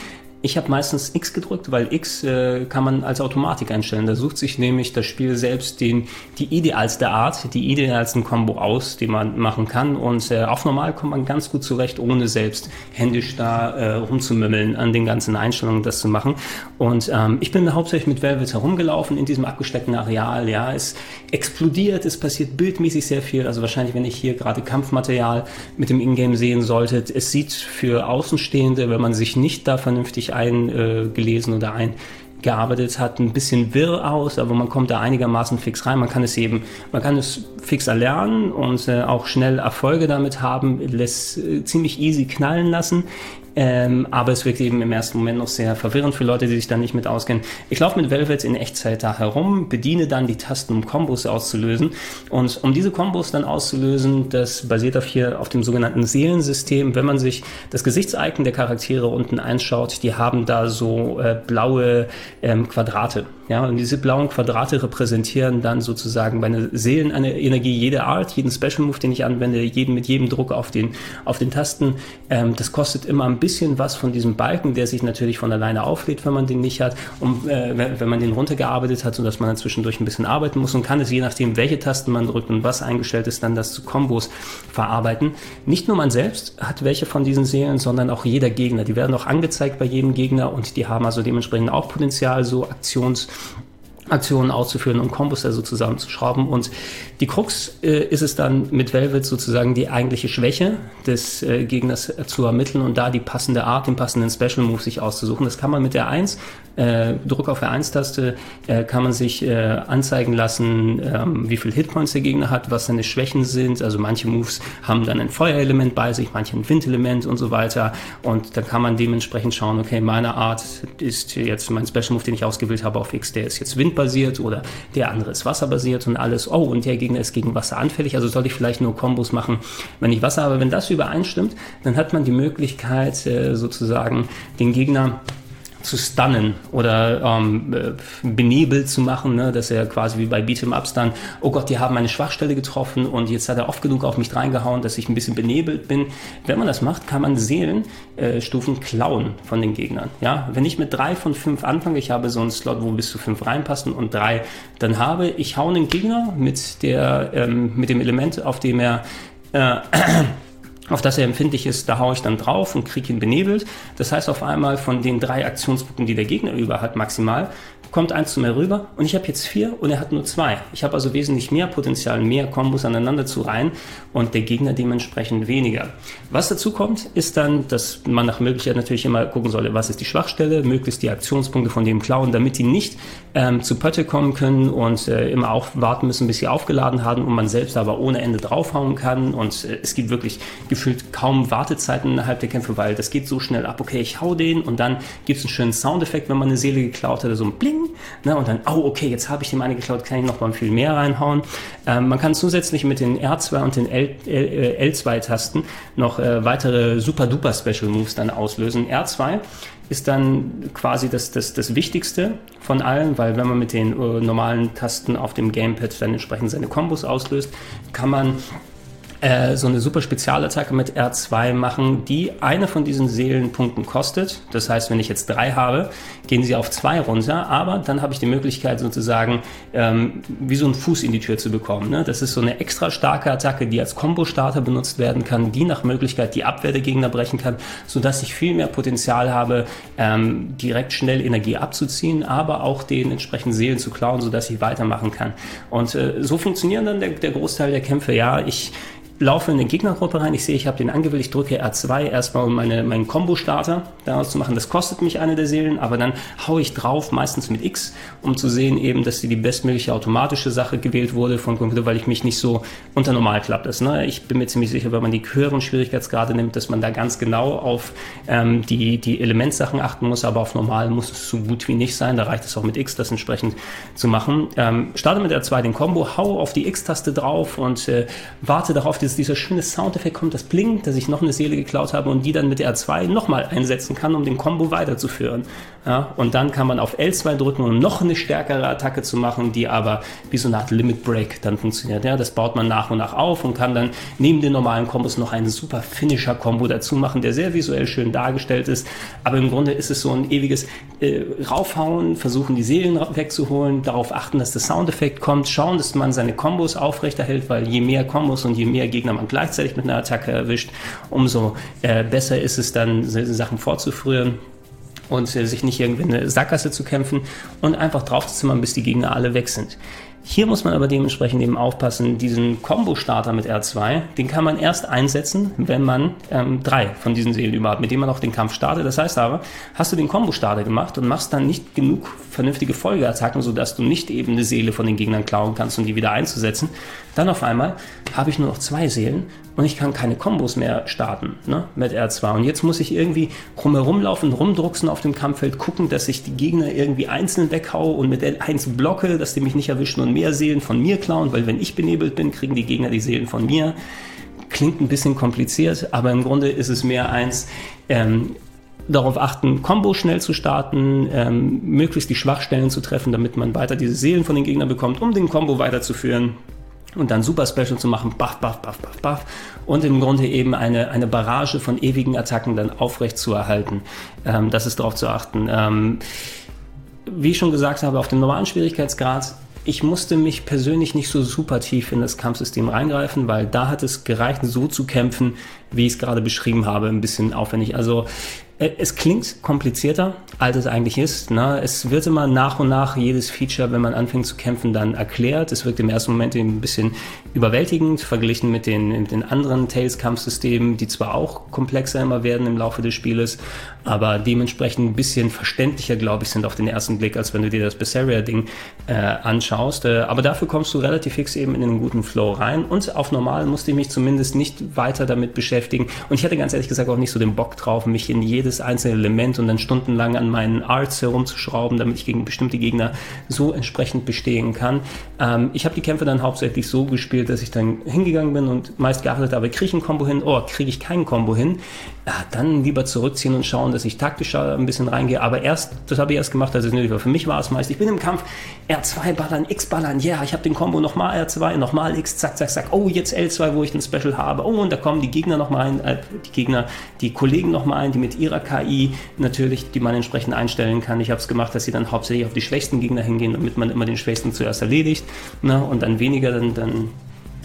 Ich habe meistens X gedrückt, weil X äh, kann man als Automatik einstellen. Da sucht sich nämlich das Spiel selbst den, die idealste Art, die idealsten Combo aus, die man machen kann. Und äh, auf normal kommt man ganz gut zurecht, ohne selbst händisch da äh, rumzumümmeln an den ganzen Einstellungen, das zu machen. Und ähm, ich bin hauptsächlich mit Velvet herumgelaufen in diesem abgesteckten Areal. Ja, es explodiert, es passiert bildmäßig sehr viel. Also wahrscheinlich, wenn ich hier gerade Kampfmaterial mit dem Ingame sehen sollte, es sieht für Außenstehende, wenn man sich nicht da vernünftig eingelesen oder eingearbeitet hat, ein bisschen wirr aus, aber man kommt da einigermaßen fix rein. Man kann es eben, man kann es fix erlernen und äh, auch schnell Erfolge damit haben, lässt äh, ziemlich easy knallen lassen. Ähm, aber es wirkt eben im ersten Moment noch sehr verwirrend für Leute, die sich da nicht mit auskennen. Ich laufe mit Velvet in Echtzeit da herum, bediene dann die Tasten, um Kombos auszulösen. Und um diese Kombos dann auszulösen, das basiert auf hier auf dem sogenannten Seelensystem. Wenn man sich das Gesichtsicon der Charaktere unten einschaut, die haben da so äh, blaue ähm, Quadrate. Ja, und diese blauen Quadrate repräsentieren dann sozusagen meine Seelenenergie, jede Art, jeden Special Move, den ich anwende, jeden mit jedem Druck auf den, auf den Tasten. Ähm, das kostet immer ein bisschen was von diesem Balken, der sich natürlich von alleine auflädt, wenn man den nicht hat, und äh, wenn man den runtergearbeitet hat, sodass man dann zwischendurch ein bisschen arbeiten muss und kann es je nachdem, welche Tasten man drückt und was eingestellt ist, dann das zu Kombos verarbeiten. Nicht nur man selbst hat welche von diesen Seelen, sondern auch jeder Gegner. Die werden auch angezeigt bei jedem Gegner und die haben also dementsprechend auch Potenzial, so Aktions- Aktionen auszuführen und Kombos also zusammenzuschrauben. Und die Krux äh, ist es dann mit Velvet sozusagen die eigentliche Schwäche des äh, Gegners zu ermitteln und da die passende Art, den passenden Special Move sich auszusuchen. Das kann man mit der 1, äh, Druck auf der 1-Taste, äh, kann man sich äh, anzeigen lassen, ähm, wie viel Hitpoints der Gegner hat, was seine Schwächen sind. Also manche Moves haben dann ein Feuerelement bei sich, manche ein Windelement und so weiter. Und dann kann man dementsprechend schauen, okay, meine Art ist jetzt mein Special Move, den ich ausgewählt habe auf X, der ist jetzt Wind windbasiert oder der andere ist wasserbasiert und alles. Oh, und der Gegner ist gegen Wasser anfällig, also soll ich vielleicht nur Kombos machen, wenn ich Wasser habe. Wenn das übereinstimmt, dann hat man die Möglichkeit, äh, sozusagen den Gegner zu stunnen oder ähm, äh, benebelt zu machen, ne? dass er quasi wie bei Beat'em Ups dann, oh Gott, die haben meine Schwachstelle getroffen und jetzt hat er oft genug auf mich reingehauen, dass ich ein bisschen benebelt bin. Wenn man das macht, kann man Seelenstufen äh, klauen von den Gegnern. Ja? Wenn ich mit drei von fünf anfange, ich habe so einen Slot, wo bis zu fünf reinpassen und drei dann habe, ich hau einen Gegner mit, der, ähm, mit dem Element, auf dem er äh, auf das er empfindlich ist, da haue ich dann drauf und kriege ihn benebelt. Das heißt auf einmal von den drei Aktionspunkten, die der Gegner über hat, maximal, kommt eins zu mir rüber und ich habe jetzt vier und er hat nur zwei. Ich habe also wesentlich mehr Potenzial, mehr Kombos aneinander zu reihen und der Gegner dementsprechend weniger. Was dazu kommt, ist dann, dass man nach Möglichkeit natürlich immer gucken solle, was ist die Schwachstelle, möglichst die Aktionspunkte von dem klauen, damit die nicht ähm, zu Pötte kommen können und äh, immer auch warten müssen, bis sie aufgeladen haben und man selbst aber ohne Ende draufhauen kann und äh, es gibt wirklich gefühlt kaum Wartezeiten innerhalb der Kämpfe, weil das geht so schnell ab. Okay, ich hau den und dann gibt es einen schönen Soundeffekt, wenn man eine Seele geklaut hat, so ein Bling. Ne, und dann, oh, okay, jetzt habe ich dem eine geklaut, kann ich noch mal viel mehr reinhauen. Ähm, man kann zusätzlich mit den R2 und den L, L, L2-Tasten noch äh, weitere super-duper Special Moves dann auslösen. R2 ist dann quasi das, das, das Wichtigste von allen, weil wenn man mit den äh, normalen Tasten auf dem Gamepad dann entsprechend seine Kombos auslöst, kann man äh, so eine super Spezialattacke mit R2 machen, die eine von diesen Seelenpunkten kostet. Das heißt, wenn ich jetzt drei habe, gehen sie auf zwei runter, aber dann habe ich die Möglichkeit sozusagen ähm, wie so einen Fuß in die Tür zu bekommen. Ne? Das ist so eine extra starke Attacke, die als Combo-Starter benutzt werden kann, die nach Möglichkeit die Abwehr der Gegner brechen kann, sodass ich viel mehr Potenzial habe, ähm, direkt schnell Energie abzuziehen, aber auch den entsprechenden Seelen zu klauen, sodass ich weitermachen kann. Und äh, so funktionieren dann der, der Großteil der Kämpfe. Ja, ich laufe in eine Gegnergruppe rein, ich sehe, ich habe den angewählt, ich drücke R2 erstmal, um meine, meinen Combo-Starter daraus zu machen. Das kostet mich eine der Seelen, aber dann haue ich drauf, meistens mit X, um zu sehen eben, dass die bestmögliche automatische Sache gewählt wurde von Computer, weil ich mich nicht so unter normal klappt ist. Ne? Ich bin mir ziemlich sicher, wenn man die höheren Schwierigkeitsgrade nimmt, dass man da ganz genau auf ähm, die, die Elementsachen achten muss, aber auf normal muss es so gut wie nicht sein. Da reicht es auch mit X, das entsprechend zu machen. Ähm, starte mit R2 den Combo, hau auf die X-Taste drauf und äh, warte darauf, dass dieser schöne Soundeffekt kommt, das blinkt, dass ich noch eine Seele geklaut habe und die dann mit R2 nochmal einsetzen kann, um den Combo weiterzuführen. Ja, und dann kann man auf L2 drücken, um noch eine stärkere Attacke zu machen, die aber wie so eine Art Limit Break dann funktioniert. Ja, das baut man nach und nach auf und kann dann neben den normalen Kombos noch einen super Finisher-Kombo dazu machen, der sehr visuell schön dargestellt ist. Aber im Grunde ist es so ein ewiges äh, Raufhauen, versuchen die Seelen wegzuholen, darauf achten, dass der Soundeffekt kommt, schauen, dass man seine Kombos aufrechterhält, weil je mehr Kombos und je mehr Gegner man gleichzeitig mit einer Attacke erwischt, umso äh, besser ist es dann, Sachen vorzuführen und äh, sich nicht irgendwie in eine Sackgasse zu kämpfen und einfach drauf zu zimmern, bis die Gegner alle weg sind. Hier muss man aber dementsprechend eben aufpassen, diesen Combo-Starter mit R2, den kann man erst einsetzen, wenn man ähm, drei von diesen Seelen überhaupt, mit denen man auch den Kampf startet. Das heißt aber, hast du den Combo-Starter gemacht und machst dann nicht genug vernünftige Folgeattacken, sodass du nicht eben eine Seele von den Gegnern klauen kannst, um die wieder einzusetzen, dann auf einmal habe ich nur noch zwei Seelen und ich kann keine Kombos mehr starten ne, mit R2. Und jetzt muss ich irgendwie rumherum rumdrucksen auf dem Kampffeld, gucken, dass ich die Gegner irgendwie einzeln weghaue und mit L1 blocke, dass die mich nicht erwischen und mehr Seelen von mir klauen, weil wenn ich benebelt bin, kriegen die Gegner die Seelen von mir. Klingt ein bisschen kompliziert, aber im Grunde ist es mehr eins, ähm, darauf achten, Combo schnell zu starten, ähm, möglichst die Schwachstellen zu treffen, damit man weiter diese Seelen von den Gegnern bekommt, um den Combo weiterzuführen und dann Super Special zu machen, baff, baff, baff, baff, baff und im Grunde eben eine, eine Barrage von ewigen Attacken dann aufrecht zu erhalten. Ähm, das ist darauf zu achten. Ähm, wie ich schon gesagt habe, auf dem normalen Schwierigkeitsgrad ich musste mich persönlich nicht so super tief in das Kampfsystem reingreifen, weil da hat es gereicht, so zu kämpfen, wie ich es gerade beschrieben habe, ein bisschen aufwendig. Also es klingt komplizierter, als es eigentlich ist. Ne? Es wird immer nach und nach jedes Feature, wenn man anfängt zu kämpfen, dann erklärt. Es wirkt im ersten Moment ein bisschen überwältigend, verglichen mit den, mit den anderen Tales-Kampfsystemen, die zwar auch komplexer immer werden im Laufe des Spieles, aber dementsprechend ein bisschen verständlicher, glaube ich, sind auf den ersten Blick, als wenn du dir das Berseria-Ding äh, anschaust. Äh, aber dafür kommst du relativ fix eben in einen guten Flow rein und auf normal musste ich mich zumindest nicht weiter damit beschäftigen. Und ich hatte ganz ehrlich gesagt auch nicht so den Bock drauf, mich in jedes einzelne Element und dann stundenlang an meinen Arts herumzuschrauben, damit ich gegen bestimmte Gegner so entsprechend bestehen kann. Ähm, ich habe die Kämpfe dann hauptsächlich so gespielt, dass ich dann hingegangen bin und meist geachtet habe, kriege ich ein Combo hin, oh, kriege ich keinen Combo hin, ja, dann lieber zurückziehen und schauen, dass ich taktischer ein bisschen reingehe. Aber erst, das habe ich erst gemacht, als es nötig war. Für mich war es meist, ich bin im Kampf, R2 ballern, X ballern, ja, yeah, ich habe den Combo nochmal R2, nochmal X, zack, zack, zack. Oh, jetzt L2, wo ich ein Special habe. Oh, und da kommen die Gegner nochmal ein, äh, die Gegner, die Kollegen nochmal ein, die mit ihrer KI natürlich, die man entsprechend einstellen kann. Ich habe es gemacht, dass sie dann hauptsächlich auf die schwächsten Gegner hingehen, damit man immer den schwächsten zuerst erledigt ne, und dann weniger dann, dann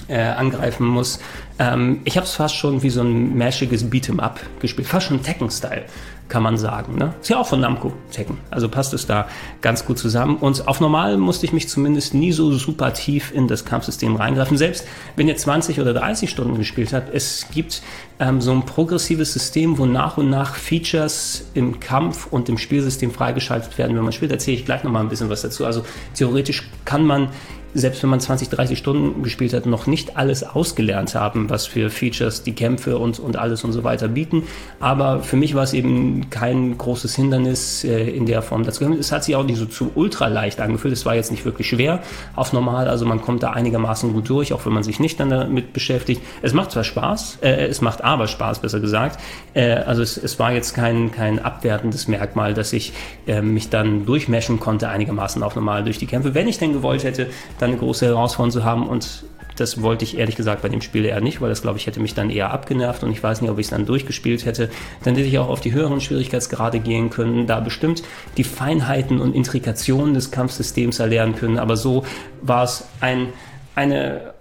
äh, angreifen muss. Ähm, ich habe es fast schon wie so ein maschiges Beat'em-up gespielt, fast schon Tekken-Style kann man sagen. Ne? Ist ja auch von Namco Tekken, also passt es da ganz gut zusammen. Und auf normal musste ich mich zumindest nie so super tief in das Kampfsystem reingreifen. Selbst wenn ihr 20 oder 30 Stunden gespielt habt, es gibt ähm, so ein progressives System, wo nach und nach Features im Kampf und im Spielsystem freigeschaltet werden, wenn man spielt. Erzähle ich gleich nochmal ein bisschen was dazu. Also theoretisch kann man selbst wenn man 20, 30 Stunden gespielt hat, noch nicht alles ausgelernt haben, was für Features die Kämpfe und, und alles und so weiter bieten. Aber für mich war es eben kein großes Hindernis äh, in der Form dazu. Es hat sich auch nicht so zu ultra leicht angefühlt. Es war jetzt nicht wirklich schwer auf normal. Also man kommt da einigermaßen gut durch, auch wenn man sich nicht dann damit beschäftigt. Es macht zwar Spaß, äh, es macht aber Spaß, besser gesagt. Äh, also es, es war jetzt kein, kein abwertendes Merkmal, dass ich äh, mich dann durchmeschen konnte einigermaßen auf normal durch die Kämpfe. Wenn ich denn gewollt hätte, dann eine große Herausforderung zu haben und das wollte ich ehrlich gesagt bei dem Spiel eher nicht, weil das, glaube ich, hätte mich dann eher abgenervt und ich weiß nicht, ob ich es dann durchgespielt hätte. Dann hätte ich auch auf die höheren Schwierigkeitsgrade gehen können, da bestimmt die Feinheiten und Intrikationen des Kampfsystems erlernen können. Aber so war es ein, eine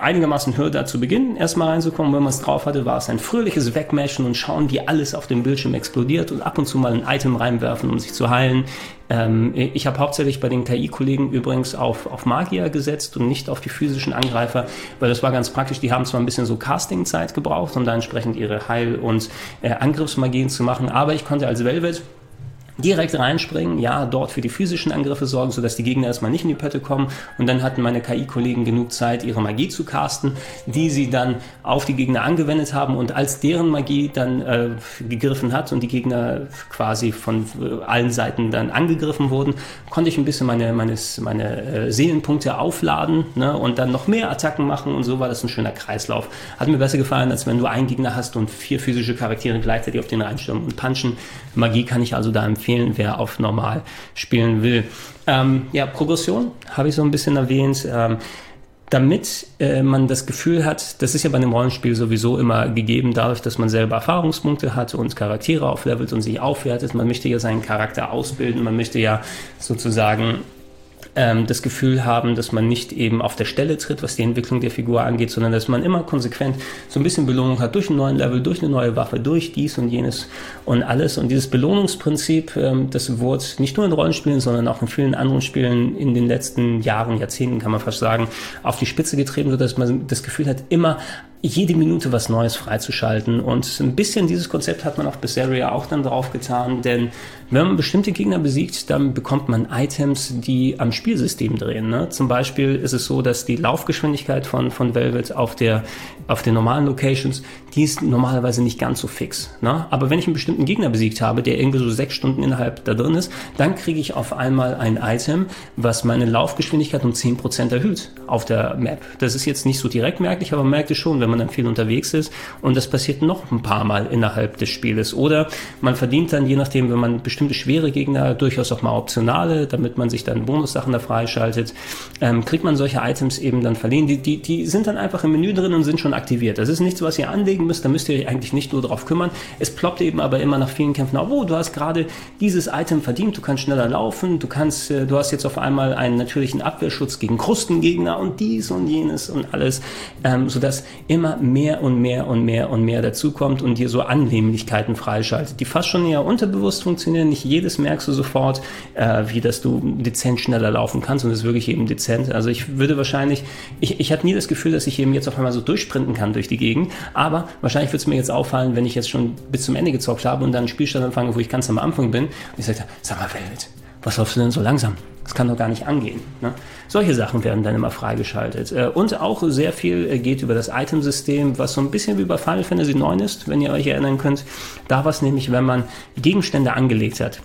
einigermaßen Hürde zu Beginn erstmal reinzukommen. Wenn man es drauf hatte, war es ein fröhliches Wegmeschen und schauen, wie alles auf dem Bildschirm explodiert und ab und zu mal ein Item reinwerfen, um sich zu heilen. Ähm, ich habe hauptsächlich bei den KI-Kollegen übrigens auf, auf Magier gesetzt und nicht auf die physischen Angreifer, weil das war ganz praktisch. Die haben zwar ein bisschen so Casting-Zeit gebraucht, um da entsprechend ihre Heil- und äh, Angriffsmagien zu machen, aber ich konnte als Velvet direkt reinspringen, ja, dort für die physischen Angriffe sorgen, sodass die Gegner erstmal nicht in die Pötte kommen und dann hatten meine KI-Kollegen genug Zeit, ihre Magie zu casten, die sie dann auf die Gegner angewendet haben und als deren Magie dann äh, gegriffen hat und die Gegner quasi von äh, allen Seiten dann angegriffen wurden, konnte ich ein bisschen meine, meines, meine äh, Seelenpunkte aufladen ne, und dann noch mehr Attacken machen und so war das ein schöner Kreislauf. Hat mir besser gefallen, als wenn du einen Gegner hast und vier physische Charaktere gleichzeitig auf den reinstürmen und punchen. Magie kann ich also da empfehlen empfehlen, wer auf normal spielen will. Ähm, ja, Progression habe ich so ein bisschen erwähnt. Ähm, damit äh, man das Gefühl hat, das ist ja bei einem Rollenspiel sowieso immer gegeben, dadurch, dass man selber Erfahrungspunkte hat und Charaktere auflevelt und sich aufwertet. Man möchte ja seinen Charakter ausbilden, man möchte ja sozusagen ähm, das Gefühl haben, dass man nicht eben auf der Stelle tritt, was die Entwicklung der Figur angeht, sondern dass man immer konsequent so ein bisschen Belohnung hat durch einen neuen Level, durch eine neue Waffe, durch dies und jenes und alles. Und dieses Belohnungsprinzip, ähm, das wurde nicht nur in Rollenspielen, sondern auch in vielen anderen Spielen in den letzten Jahren, Jahrzehnten kann man fast sagen, auf die Spitze getrieben, sodass man das Gefühl hat, immer jede Minute was Neues freizuschalten. Und ein bisschen dieses Konzept hat man auf Berseria auch dann drauf getan, denn wenn man bestimmte Gegner besiegt, dann bekommt man Items, die am Spielsystem drehen. Ne? Zum Beispiel ist es so, dass die Laufgeschwindigkeit von, von Velvet auf der auf den normalen Locations, die ist normalerweise nicht ganz so fix. Ne? Aber wenn ich einen bestimmten Gegner besiegt habe, der irgendwie so sechs Stunden innerhalb da drin ist, dann kriege ich auf einmal ein Item, was meine Laufgeschwindigkeit um 10% erhöht auf der Map. Das ist jetzt nicht so direkt merklich, aber man merkt es schon, wenn man dann viel unterwegs ist. Und das passiert noch ein paar Mal innerhalb des Spieles. Oder man verdient dann, je nachdem, wenn man bestimmte schwere Gegner, durchaus auch mal optionale, damit man sich dann Bonussachen da freischaltet, ähm, kriegt man solche Items eben dann verliehen. Die, die, die sind dann einfach im Menü drin und sind schon aktiviert. Das ist nichts, was ihr anlegen müsst, da müsst ihr euch eigentlich nicht nur darauf kümmern. Es ploppt eben aber immer nach vielen Kämpfen oh, du hast gerade dieses Item verdient, du kannst schneller laufen, du kannst, äh, du hast jetzt auf einmal einen natürlichen Abwehrschutz gegen Krustengegner und dies und jenes und alles, ähm, sodass immer mehr und mehr und mehr und mehr dazukommt und dir so Annehmlichkeiten freischaltet, die fast schon eher unterbewusst funktionieren. Nicht jedes merkst du sofort, äh, wie dass du dezent schneller laufen kannst und es ist wirklich eben dezent. Also ich würde wahrscheinlich, ich, ich hatte nie das Gefühl, dass ich eben jetzt auf einmal so durchsprinten sprinten kann durch die Gegend. Aber wahrscheinlich wird es mir jetzt auffallen, wenn ich jetzt schon bis zum Ende gezockt habe und dann einen Spielstand anfange, wo ich ganz am Anfang bin und ich sage, sag mal Welt, was läufst du denn so langsam? Das kann doch gar nicht angehen. Ne? Solche Sachen werden dann immer freigeschaltet. Äh, und auch sehr viel äh, geht über das Itemsystem, was so ein bisschen wie bei Final Fantasy 9 ist, wenn ihr euch erinnern könnt. Da war es nämlich, wenn man Gegenstände angelegt hat.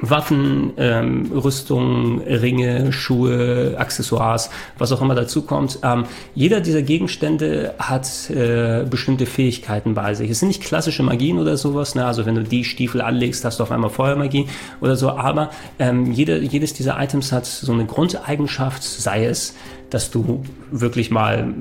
Waffen, ähm, Rüstung, Ringe, Schuhe, Accessoires, was auch immer dazu kommt. Ähm, jeder dieser Gegenstände hat äh, bestimmte Fähigkeiten bei sich. Es sind nicht klassische Magien oder sowas, ne? also wenn du die Stiefel anlegst, hast du auf einmal Feuermagie oder so, aber ähm, jede, jedes dieser Items hat so eine Grundeigenschaft, sei es dass du wirklich mal,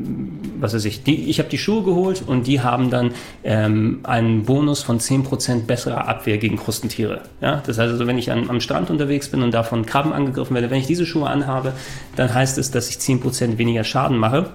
was weiß ich, die, ich habe die Schuhe geholt und die haben dann ähm, einen Bonus von 10% besserer Abwehr gegen Krustentiere. Ja? Das heißt also, wenn ich an, am Strand unterwegs bin und davon Krabben angegriffen werde, wenn ich diese Schuhe anhabe, dann heißt es, dass ich 10% weniger Schaden mache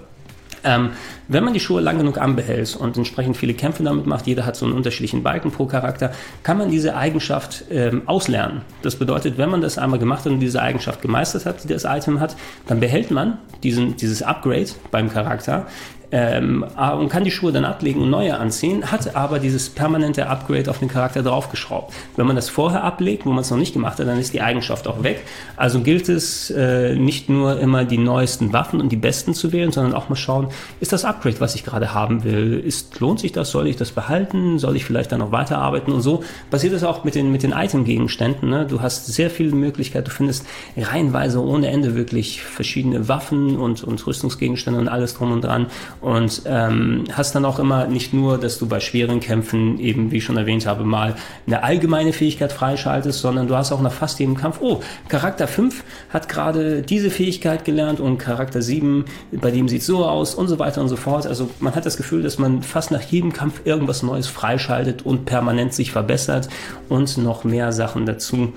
Ähm, wenn man die Schuhe lang genug anbehält und entsprechend viele Kämpfe damit macht, jeder hat so einen unterschiedlichen Balken pro Charakter, kann man diese Eigenschaft ähm, auslernen. Das bedeutet, wenn man das einmal gemacht hat und diese Eigenschaft gemeistert hat, die das Item hat, dann behält man diesen, dieses Upgrade beim Charakter ähm, und kann die Schuhe dann ablegen und neue anziehen, hat aber dieses permanente Upgrade auf den Charakter draufgeschraubt. Wenn man das vorher ablegt, wo man es noch nicht gemacht hat, dann ist die Eigenschaft auch weg. Also gilt es äh, nicht nur immer die neuesten Waffen und die besten zu wählen, sondern auch mal schauen, ist das Upgrade, was ich gerade haben will, ist, lohnt sich das, soll ich das behalten, soll ich vielleicht dann noch weiterarbeiten und so passiert es auch mit den, mit den Item-Gegenständen. Ne? Du hast sehr viele Möglichkeiten, du findest reihenweise ohne Ende wirklich verschiedene Waffen und, und Rüstungsgegenstände und alles drum und dran und ähm, hast dann auch immer nicht nur, dass du bei schweren Kämpfen eben, wie ich schon erwähnt habe, mal eine allgemeine Fähigkeit freischaltest, sondern du hast auch nach fast jedem Kampf, oh, Charakter 5 hat gerade diese Fähigkeit gelernt und Charakter 7, bei dem sieht so aus und so weiter und so fort. Also man hat das Gefühl, dass man fast nach jedem Kampf irgendwas Neues freischaltet und permanent sich verbessert und noch mehr Sachen dazu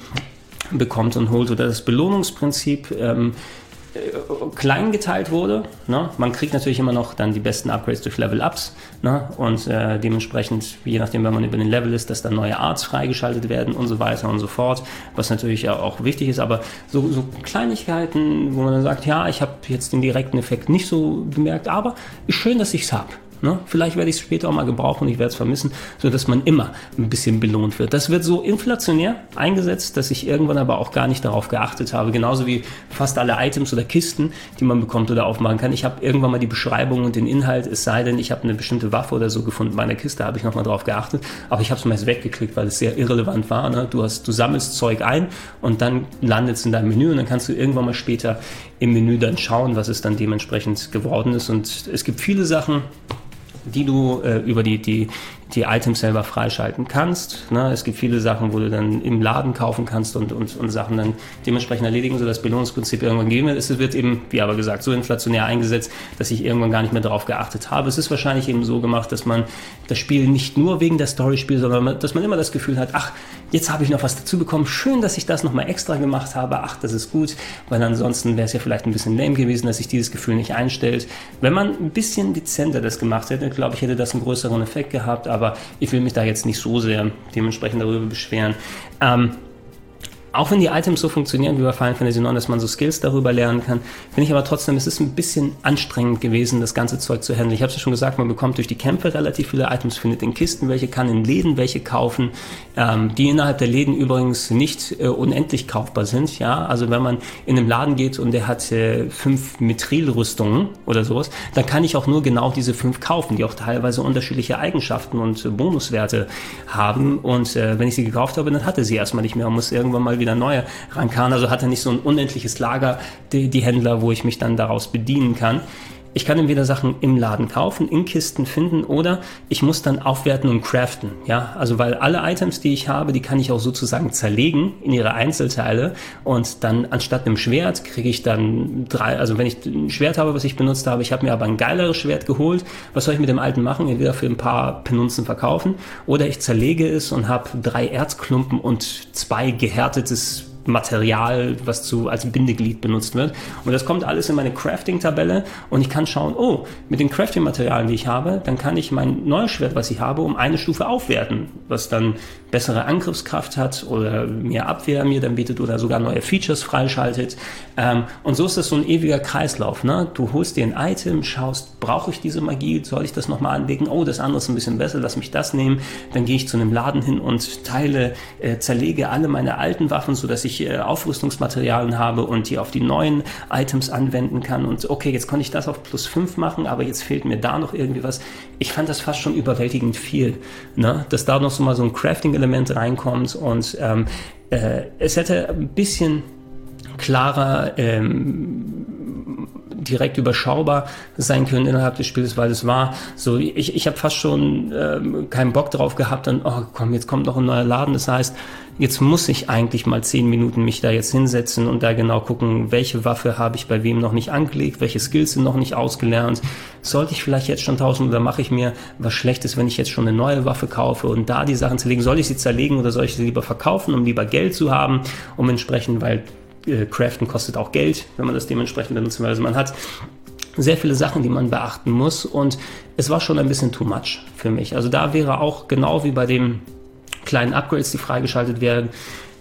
bekommt und holt. Oder das Belohnungsprinzip ähm, äh, klein geteilt wurde. Ne? Man kriegt natürlich immer noch dann die besten Upgrades durch Level-Ups ne? und äh, dementsprechend, je nachdem, wenn man über den Level ist, dass dann neue Arts freigeschaltet werden und so weiter und so fort, was natürlich auch wichtig ist, aber so, so Kleinigkeiten, wo man dann sagt, ja, ich habe jetzt den direkten Effekt nicht so bemerkt, aber ist schön, dass ich es habe. Ne? Vielleicht werde ich es später auch mal gebrauchen, ich werde es vermissen, sodass man immer ein bisschen belohnt wird. Das wird so inflationär eingesetzt, dass ich irgendwann aber auch gar nicht darauf geachtet habe. Genauso wie fast alle Items oder Kisten, die man bekommt oder aufmachen kann. Ich habe irgendwann mal die Beschreibung und den Inhalt, es sei denn, ich habe eine bestimmte Waffe oder so gefunden bei einer Kiste, habe ich nochmal drauf geachtet. Aber ich habe es meist weggeklickt, weil es sehr irrelevant war. Ne? Du, hast, du sammelst Zeug ein und dann landet es in deinem Menü und dann kannst du irgendwann mal später im Menü dann schauen, was es dann dementsprechend geworden ist. Und es gibt viele Sachen, die du äh, über die, die, die Items selber freischalten kannst. Ne? Es gibt viele Sachen, wo du dann im Laden kaufen kannst und, und, und Sachen dann dementsprechend erledigen, sodass das Belohnungsprinzip irgendwann gegeben wird. Es wird eben, wie aber gesagt, so inflationär eingesetzt, dass ich irgendwann gar nicht mehr darauf geachtet habe. Es ist wahrscheinlich eben so gemacht, dass man das Spiel nicht nur wegen der Story spielt, sondern dass man immer das Gefühl hat, ach, jetzt habe ich noch was dazu bekommen. Schön, dass ich das nochmal extra gemacht habe. Ach, das ist gut, weil ansonsten wäre es ja vielleicht ein bisschen lame gewesen, dass sich dieses Gefühl nicht einstellt. Wenn man ein bisschen dezenter das gemacht hätte, glaube ich, hätte das einen größeren Effekt gehabt, aber ich will mich da jetzt nicht so sehr dementsprechend darüber beschweren. Ähm, auch wenn die Items so funktionieren wie bei Final Fantasy IX, dass man so Skills darüber lernen kann, finde ich aber trotzdem, es ist ein bisschen anstrengend gewesen, das ganze Zeug zu handeln. Ich habe es ja schon gesagt, man bekommt durch die Kämpfe relativ viele Items, findet in Kisten welche, kann in Läden welche kaufen, ähm, die innerhalb der Läden übrigens nicht äh, unendlich kaufbar sind. Ja, also wenn man in einem Laden geht und der hat äh, fünf Mithril-Rüstungen oder sowas, dann kann ich auch nur genau diese fünf kaufen, die auch teilweise unterschiedliche Eigenschaften und äh, Bonuswerte haben. Und äh, wenn ich sie gekauft habe, dann hatte sie erstmal nicht mehr und muss irgendwann mal wieder wieder neue rankamen. Also hat er nicht so ein unendliches Lager, die, die Händler, wo ich mich dann daraus bedienen kann. Ich kann entweder Sachen im Laden kaufen, in Kisten finden oder ich muss dann aufwerten und craften. Ja, also weil alle Items, die ich habe, die kann ich auch sozusagen zerlegen in ihre Einzelteile und dann anstatt einem Schwert kriege ich dann drei, also wenn ich ein Schwert habe, was ich benutzt habe, ich habe mir aber ein geileres Schwert geholt, was soll ich mit dem alten machen? Entweder für ein paar Penunzen verkaufen oder ich zerlege es und habe drei Erzklumpen und zwei gehärtetes Material, was zu, als Bindeglied benutzt wird. Und das kommt alles in meine Crafting-Tabelle und ich kann schauen, oh, mit den Crafting-Materialien, die ich habe, dann kann ich mein neues Schwert, was ich habe, um eine Stufe aufwerten, was dann bessere Angriffskraft hat oder mehr Abwehr mir dann bietet oder sogar neue Features freischaltet. Ähm, und so ist das so ein ewiger Kreislauf. Ne? Du holst dir ein Item, schaust, brauche ich diese Magie, soll ich das nochmal anlegen? Oh, das andere ist ein bisschen besser, lass mich das nehmen. Dann gehe ich zu einem Laden hin und teile, äh, zerlege alle meine alten Waffen, sodass ich äh, Aufrüstungsmaterialien habe und die auf die neuen Items anwenden kann. Und okay, jetzt konnte ich das auf plus 5 machen, aber jetzt fehlt mir da noch irgendwie was. Ich fand das fast schon überwältigend viel, ne? dass da noch so mal so ein Crafting-Element Element reinkommt und ähm, äh, es hätte ein bisschen klarer ähm, direkt überschaubar sein können innerhalb des Spiels, weil es war so, ich, ich habe fast schon ähm, keinen Bock drauf gehabt und oh komm, jetzt kommt noch ein neuer Laden. Das heißt, jetzt muss ich eigentlich mal zehn Minuten mich da jetzt hinsetzen und da genau gucken, welche Waffe habe ich bei wem noch nicht angelegt, welche Skills sind noch nicht ausgelernt. Sollte ich vielleicht jetzt schon tauschen oder mache ich mir was Schlechtes, wenn ich jetzt schon eine neue Waffe kaufe und da die Sachen zerlegen? Soll ich sie zerlegen oder soll ich sie lieber verkaufen, um lieber Geld zu haben, um entsprechend, weil äh, Craften kostet auch Geld, wenn man das dementsprechend benutzen will. Also man hat sehr viele Sachen, die man beachten muss und es war schon ein bisschen too much für mich. Also da wäre auch genau wie bei den kleinen Upgrades, die freigeschaltet werden,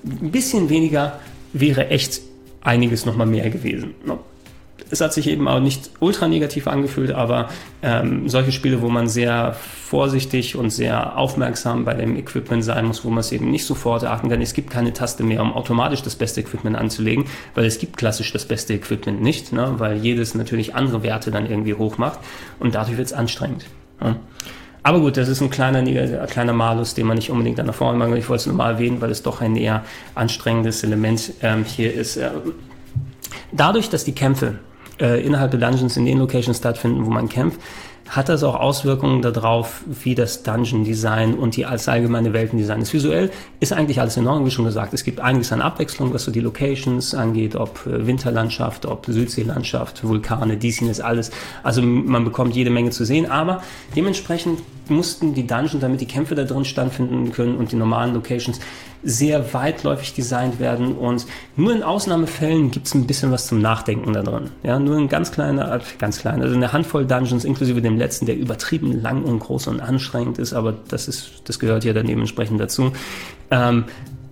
ein bisschen weniger wäre echt einiges nochmal mehr gewesen. Es hat sich eben auch nicht ultra negativ angefühlt, aber ähm, solche Spiele, wo man sehr vorsichtig und sehr aufmerksam bei dem Equipment sein muss, wo man es eben nicht sofort achten kann. Es gibt keine Taste mehr, um automatisch das beste Equipment anzulegen, weil es gibt klassisch das beste Equipment nicht, ne? weil jedes natürlich andere Werte dann irgendwie hoch macht und dadurch wird es anstrengend. Ja? Aber gut, das ist ein kleiner, ein kleiner Malus, den man nicht unbedingt an der Vorhand Ich wollte es nur mal erwähnen, weil es doch ein eher anstrengendes Element ähm, hier ist. Äh, dadurch, dass die Kämpfe äh, innerhalb der Dungeons in den Locations stattfinden, wo man kämpft, hat das auch Auswirkungen darauf, wie das Dungeon-Design und die als allgemeine Weltendesign ist. Visuell ist eigentlich alles in Ordnung, wie schon gesagt. Es gibt einiges an Abwechslung, was so die Locations angeht, ob äh, Winterlandschaft, ob Südseelandschaft, Vulkane, dies, ist alles. Also man bekommt jede Menge zu sehen, aber dementsprechend mussten die Dungeons, damit die Kämpfe da drin stattfinden können und die normalen Locations sehr weitläufig designt werden und nur in Ausnahmefällen gibt es ein bisschen was zum Nachdenken da drin. Ja, nur ein ganz kleiner, äh, ganz klein, also eine Handvoll Dungeons, inklusive dem letzten, der übertrieben lang und groß und anstrengend ist, aber das ist, das gehört ja dann dementsprechend dazu. Ähm,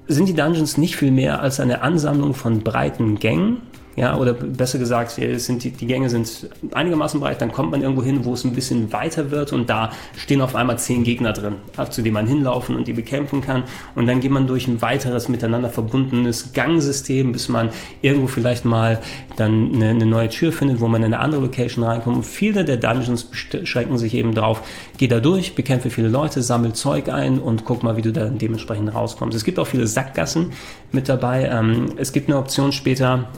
sind die Dungeons nicht viel mehr als eine Ansammlung von breiten Gängen, ja, oder besser gesagt, sind die, die Gänge sind einigermaßen breit, dann kommt man irgendwo hin, wo es ein bisschen weiter wird und da stehen auf einmal zehn Gegner drin, zu denen man hinlaufen und die bekämpfen kann. Und dann geht man durch ein weiteres miteinander verbundenes Gangsystem, bis man irgendwo vielleicht mal dann eine, eine neue Tür findet, wo man in eine andere Location reinkommt. Und viele der Dungeons beschränken sich eben drauf, geh da durch, bekämpfe viele Leute, sammel Zeug ein und guck mal, wie du da dementsprechend rauskommst. Es gibt auch viele Sackgassen mit dabei. Ähm, es gibt eine Option später,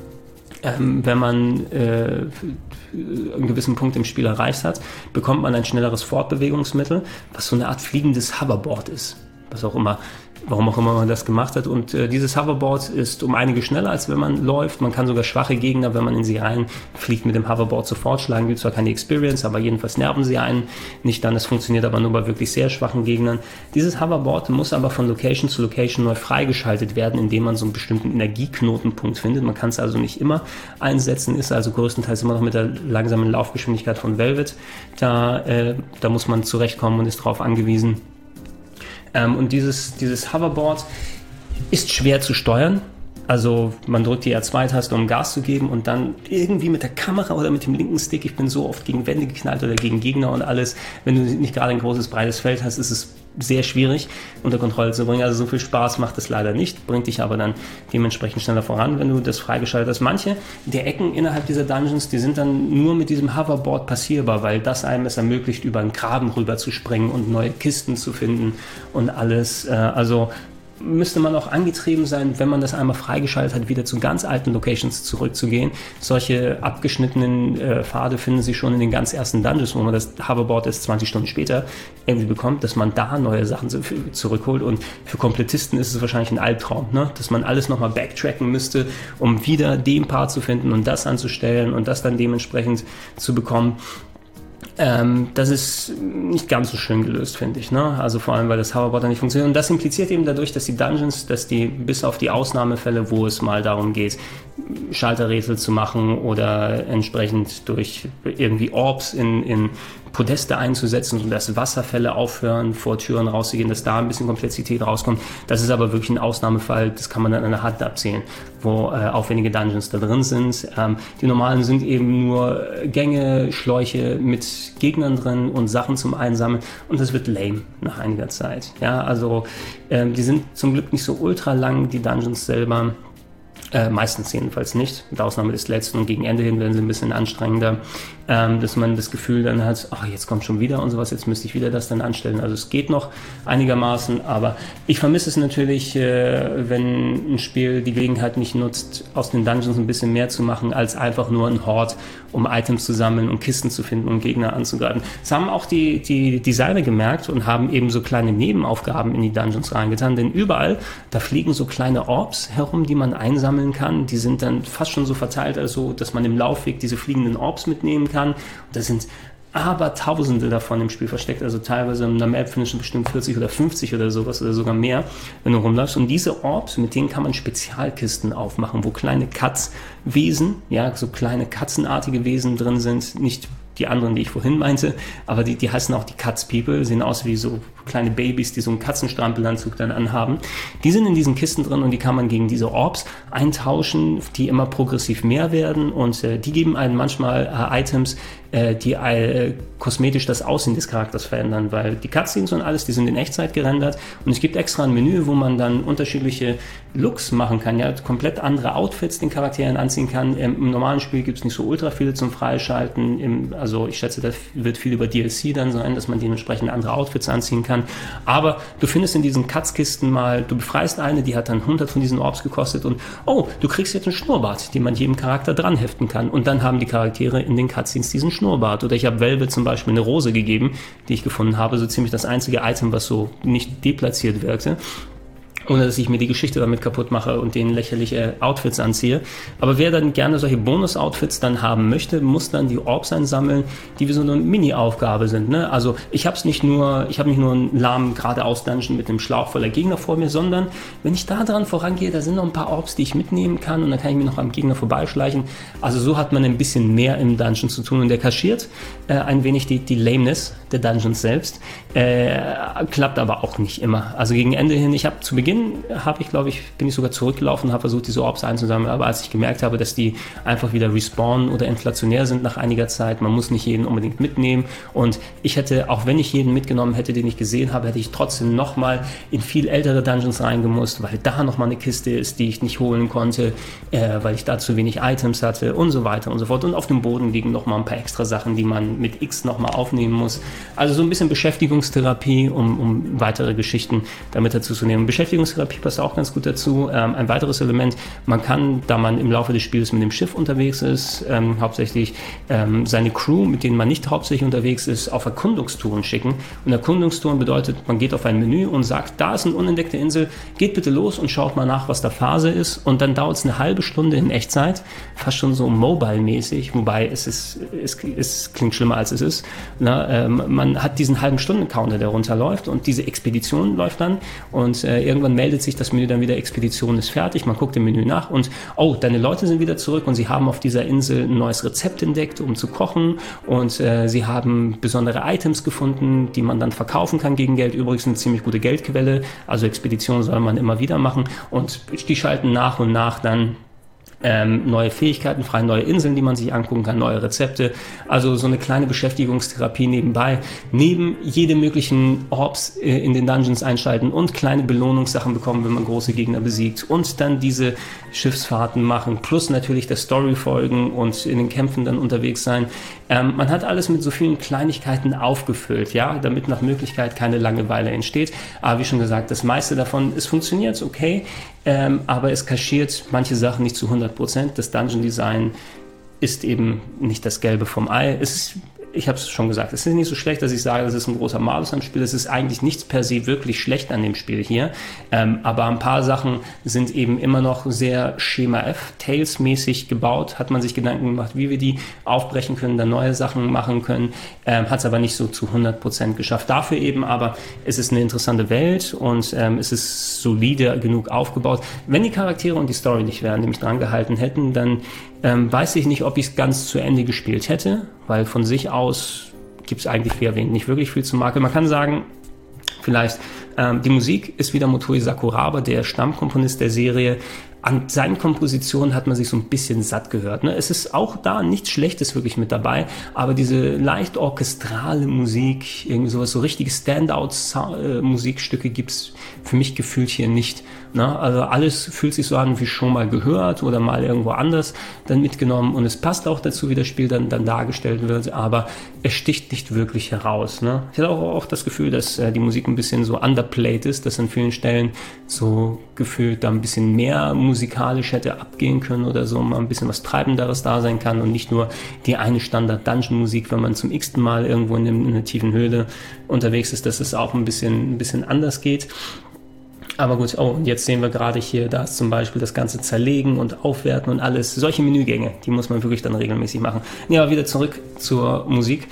ähm, wenn man äh, einen gewissen Punkt im Spiel erreicht hat, bekommt man ein schnelleres Fortbewegungsmittel, was so eine Art fliegendes Hoverboard ist. Was auch immer warum auch immer man das gemacht hat. Und äh, dieses Hoverboard ist um einige schneller, als wenn man läuft. Man kann sogar schwache Gegner, wenn man in sie reinfliegt, mit dem Hoverboard sofort schlagen. Gibt zwar keine Experience, aber jedenfalls nerven sie einen nicht dann. Es funktioniert aber nur bei wirklich sehr schwachen Gegnern. Dieses Hoverboard muss aber von Location zu Location neu freigeschaltet werden, indem man so einen bestimmten Energieknotenpunkt findet. Man kann es also nicht immer einsetzen, ist also größtenteils immer noch mit der langsamen Laufgeschwindigkeit von Velvet. Da, äh, da muss man zurechtkommen und ist darauf angewiesen, ähm, und dieses, dieses Hoverboard ist schwer zu steuern. Also man drückt die R2-Taste, um Gas zu geben und dann irgendwie mit der Kamera oder mit dem linken Stick, ich bin so oft gegen Wände geknallt oder gegen Gegner und alles, wenn du nicht gerade ein großes, breites Feld hast, ist es sehr schwierig unter Kontrolle zu bringen. Also so viel Spaß macht es leider nicht, bringt dich aber dann dementsprechend schneller voran, wenn du das freigeschaltet hast. Manche der Ecken innerhalb dieser Dungeons, die sind dann nur mit diesem Hoverboard passierbar, weil das einem es ermöglicht, über einen Graben rüber zu springen und neue Kisten zu finden und alles. Äh, also müsste man auch angetrieben sein, wenn man das einmal freigeschaltet hat, wieder zu ganz alten Locations zurückzugehen. Solche abgeschnittenen äh, Pfade finden Sie schon in den ganz ersten Dungeons, wo man das Hoverboard erst 20 Stunden später irgendwie bekommt, dass man da neue Sachen zurückholt. Und für Komplettisten ist es wahrscheinlich ein Albtraum, ne? dass man alles nochmal backtracken müsste, um wieder den Part zu finden und das anzustellen und das dann dementsprechend zu bekommen. Ähm, das ist nicht ganz so schön gelöst, finde ich. Ne? Also vor allem, weil das Hoverboard nicht funktioniert. Und das impliziert eben dadurch, dass die Dungeons, dass die bis auf die Ausnahmefälle, wo es mal darum geht, Schalterrätsel zu machen oder entsprechend durch irgendwie Orbs in, in Podeste einzusetzen, sodass Wasserfälle aufhören, vor Türen rauszugehen, dass da ein bisschen Komplexität rauskommt. Das ist aber wirklich ein Ausnahmefall, das kann man dann an der Hand abzählen, wo äh, aufwendige Dungeons da drin sind. Ähm, die normalen sind eben nur Gänge, Schläuche mit Gegnern drin und Sachen zum Einsammeln und das wird lame nach einiger Zeit. Ja, also ähm, die sind zum Glück nicht so ultra lang, die Dungeons selber. Äh, meistens jedenfalls nicht, mit Ausnahme des letzten und gegen Ende hin werden sie ein bisschen anstrengender ähm, dass man das Gefühl dann hat, ach, jetzt kommt schon wieder und sowas, jetzt müsste ich wieder das dann anstellen. Also es geht noch einigermaßen, aber ich vermisse es natürlich, äh, wenn ein Spiel die Gelegenheit nicht nutzt, aus den Dungeons ein bisschen mehr zu machen, als einfach nur ein Hort, um Items zu sammeln und Kisten zu finden und Gegner anzugreifen. Das haben auch die, die Designer gemerkt und haben eben so kleine Nebenaufgaben in die Dungeons reingetan, denn überall, da fliegen so kleine Orbs herum, die man einsammeln kann. Die sind dann fast schon so verteilt, also dass man im Laufweg diese fliegenden Orbs mitnehmen kann kann. Und das sind aber Tausende davon im Spiel versteckt. Also teilweise in einer Map findest du bestimmt 40 oder 50 oder sowas oder sogar mehr, wenn du rumläufst. Und diese Orbs, mit denen kann man Spezialkisten aufmachen, wo kleine Katzwesen, ja, so kleine katzenartige Wesen drin sind, nicht die anderen, die ich vorhin meinte, aber die, die heißen auch die Cuts People, sehen aus wie so kleine Babys, die so einen Katzenstrampelanzug dann anhaben. Die sind in diesen Kisten drin und die kann man gegen diese Orbs eintauschen, die immer progressiv mehr werden und äh, die geben einem manchmal äh, Items, äh, die äh, kosmetisch das Aussehen des Charakters verändern, weil die Cutscenes und alles, die sind in Echtzeit gerendert und es gibt extra ein Menü, wo man dann unterschiedliche Looks machen kann, ja, komplett andere Outfits den Charakteren anziehen kann. Im, normalen Spiel gibt es nicht so ultra viele zum Freischalten, Im, also ich schätze, das wird viel über DLC dann sein, dass man dementsprechend andere Outfits anziehen kann. Aber du findest in diesen Katzkisten mal, du befreist eine, die hat dann 100 von diesen Orbs gekostet und oh, du kriegst jetzt einen Schnurrbart, den man jedem Charakter dran heften kann. Und dann haben die Charaktere in den Cutscenes diesen Schnurrbart. Oder ich habe Velvet zum Beispiel eine Rose gegeben, die ich gefunden habe, so ziemlich das einzige Item, was so nicht deplatziert wirkte ohne dass ich mir die Geschichte damit kaputt mache und denen lächerliche Outfits anziehe. Aber wer dann gerne solche Bonus-Outfits dann haben möchte, muss dann die Orbs einsammeln, die wie so eine Mini-Aufgabe sind. Ne? Also ich habe es nicht nur, ich habe nicht nur einen lahmen geradeaus Dungeon mit einem Schlauch voller Gegner vor mir, sondern wenn ich da dran vorangehe, da sind noch ein paar Orbs, die ich mitnehmen kann und dann kann ich mir noch am Gegner vorbeischleichen. Also so hat man ein bisschen mehr im Dungeon zu tun und der kaschiert äh, ein wenig die, die Lameness der Dungeons selbst. Äh, klappt aber auch nicht immer. Also gegen Ende hin, ich habe zu Beginn Beginn habe ich, glaube ich, bin ich sogar zurückgelaufen und habe versucht, diese Orbs einzusammeln. Aber als ich gemerkt habe, dass die einfach wieder respawnen oder inflationär sind nach einiger Zeit, man muss nicht jeden unbedingt mitnehmen. Und ich hätte, auch wenn ich jeden mitgenommen hätte, den ich gesehen habe, hätte ich trotzdem nochmal in viel ältere Dungeons reingemusst, weil da nochmal eine Kiste ist, die ich nicht holen konnte, äh, weil ich da zu wenig Items hatte und so weiter und so fort. Und auf dem Boden liegen nochmal ein paar extra Sachen, die man mit X nochmal aufnehmen muss. Also so ein bisschen Beschäftigungstherapie, um, um weitere Geschichten damit dazu zu nehmen. Beschäftigung Ernährungstherapie passt auch ganz gut dazu. Ähm, ein weiteres Element, man kann, da man im Laufe des Spiels mit dem Schiff unterwegs ist, ähm, hauptsächlich ähm, seine Crew, mit denen man nicht hauptsächlich unterwegs ist, auf Erkundungstouren schicken. Und Erkundungstouren bedeutet, man geht auf ein Menü und sagt, da ist eine unentdeckte Insel, geht bitte los und schaut mal nach, was da Phase ist. Und dann dauert es eine halbe Stunde in Echtzeit, fast schon so mobile-mäßig, wobei es, ist, es, es klingt schlimmer als es ist. Na, ähm, man hat diesen halben Stunden-Counter, der runterläuft und diese Expedition läuft dann und äh, irgendwann meldet sich das Menü dann wieder, Expedition ist fertig, man guckt im Menü nach und, oh, deine Leute sind wieder zurück und sie haben auf dieser Insel ein neues Rezept entdeckt, um zu kochen und äh, sie haben besondere Items gefunden, die man dann verkaufen kann gegen Geld. Übrigens eine ziemlich gute Geldquelle, also Expedition soll man immer wieder machen und die schalten nach und nach dann ähm, neue Fähigkeiten frei, neue Inseln, die man sich angucken kann, neue Rezepte. Also so eine kleine Beschäftigungstherapie nebenbei. Neben jede möglichen Orbs äh, in den Dungeons einschalten und kleine Belohnungssachen bekommen, wenn man große Gegner besiegt. Und dann diese Schiffsfahrten machen. Plus natürlich der Story folgen und in den Kämpfen dann unterwegs sein. Ähm, man hat alles mit so vielen Kleinigkeiten aufgefüllt, ja, damit nach Möglichkeit keine Langeweile entsteht. Aber wie schon gesagt, das meiste davon, es funktioniert okay, ähm, aber es kaschiert manche Sachen nicht zu 100 Prozent. Das Dungeon Design ist eben nicht das Gelbe vom Ei. Es ist ich habe es schon gesagt, es ist nicht so schlecht, dass ich sage, das ist ein großer Malus am Spiel. Es ist eigentlich nichts per se wirklich schlecht an dem Spiel hier. Ähm, aber ein paar Sachen sind eben immer noch sehr Schema F, Tails-mäßig gebaut. Hat man sich Gedanken gemacht, wie wir die aufbrechen können, dann neue Sachen machen können. Ähm, Hat es aber nicht so zu 100 Prozent geschafft. Dafür eben aber, es ist eine interessante Welt und ähm, es ist solide genug aufgebaut. Wenn die Charaktere und die Story nicht wären, mich dran gehalten hätten, dann ähm, weiß ich nicht, ob ich es ganz zu Ende gespielt hätte, weil von sich aus gibt es eigentlich, wie erwähnt, nicht wirklich viel zu Marke. Man kann sagen, vielleicht, ähm, die Musik ist wieder Motoi Sakuraba, der Stammkomponist der Serie. An seinen Kompositionen hat man sich so ein bisschen satt gehört. Ne? Es ist auch da nichts Schlechtes wirklich mit dabei, aber diese leicht orchestrale Musik, irgendwie sowas, so richtige Standout-Musikstücke gibt es für mich gefühlt hier nicht. Ne? Also alles fühlt sich so an wie schon mal gehört oder mal irgendwo anders dann mitgenommen und es passt auch dazu, wie das Spiel dann, dann dargestellt wird, aber es sticht nicht wirklich heraus. Ne? Ich hatte auch, auch das Gefühl, dass äh, die Musik ein bisschen so underplayed ist, dass an vielen Stellen so gefühlt da ein bisschen mehr musikalisch hätte abgehen können oder so, mal ein bisschen was Treibenderes da sein kann und nicht nur die eine Standard-Dungeon-Musik, wenn man zum x-ten Mal irgendwo in, in einer tiefen Höhle unterwegs ist, dass es auch ein bisschen, ein bisschen anders geht. Aber gut, oh, und jetzt sehen wir gerade hier, da ist zum Beispiel das ganze Zerlegen und Aufwerten und alles. Solche Menügänge, die muss man wirklich dann regelmäßig machen. Ja, aber wieder zurück zur Musik.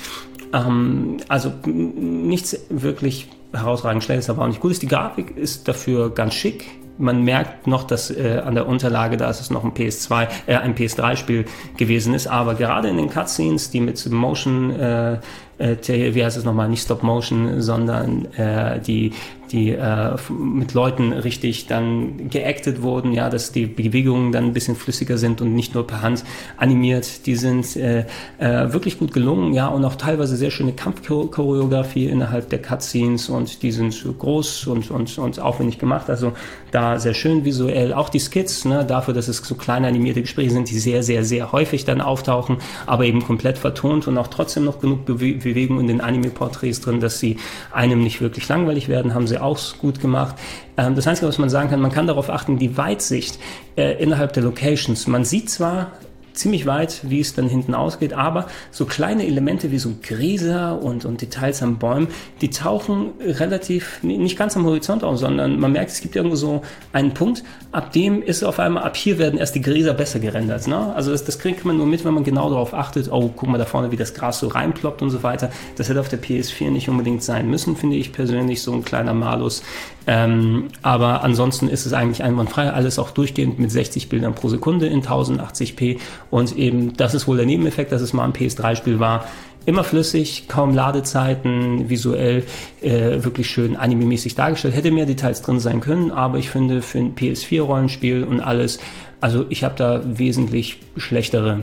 Ähm, also nichts wirklich herausragend schnell aber auch nicht gut. Die Grafik ist dafür ganz schick. Man merkt noch, dass äh, an der Unterlage, da ist es noch ein PS2, äh, ein PS3-Spiel gewesen ist, aber gerade in den Cutscenes, die mit Motion, äh, äh, wie heißt es nochmal, nicht Stop Motion, sondern äh, die die äh, mit Leuten richtig dann geactet wurden, ja, dass die Bewegungen dann ein bisschen flüssiger sind und nicht nur per Hand animiert. Die sind äh, äh, wirklich gut gelungen, ja, und auch teilweise sehr schöne Kampfchoreografie innerhalb der Cutscenes und die sind groß und, und, und aufwendig gemacht. Also da sehr schön visuell. Auch die Skits, ne, dafür, dass es so kleine animierte Gespräche sind, die sehr, sehr, sehr häufig dann auftauchen, aber eben komplett vertont und auch trotzdem noch genug Bewe Bewegung in den Anime-Porträts drin, dass sie einem nicht wirklich langweilig werden, haben sie auch gut gemacht. Ähm, das Einzige, was man sagen kann, man kann darauf achten, die Weitsicht äh, innerhalb der Locations. Man sieht zwar ziemlich weit, wie es dann hinten ausgeht, aber so kleine Elemente wie so Gräser und, und Details am Bäumen, die tauchen relativ, nicht ganz am Horizont auf, sondern man merkt, es gibt irgendwo so einen Punkt, ab dem ist auf einmal, ab hier werden erst die Gräser besser gerendert. Ne? Also das, das kriegt man nur mit, wenn man genau darauf achtet, oh, guck mal da vorne, wie das Gras so reinploppt und so weiter. Das hätte auf der PS4 nicht unbedingt sein müssen, finde ich persönlich, so ein kleiner Malus. Ähm, aber ansonsten ist es eigentlich einwandfrei, alles auch durchgehend mit 60 Bildern pro Sekunde in 1080p und eben, das ist wohl der Nebeneffekt, dass es mal ein PS3-Spiel war. Immer flüssig, kaum Ladezeiten, visuell äh, wirklich schön anime-mäßig dargestellt. Hätte mehr Details drin sein können, aber ich finde für ein PS4-Rollenspiel und alles, also ich habe da wesentlich schlechtere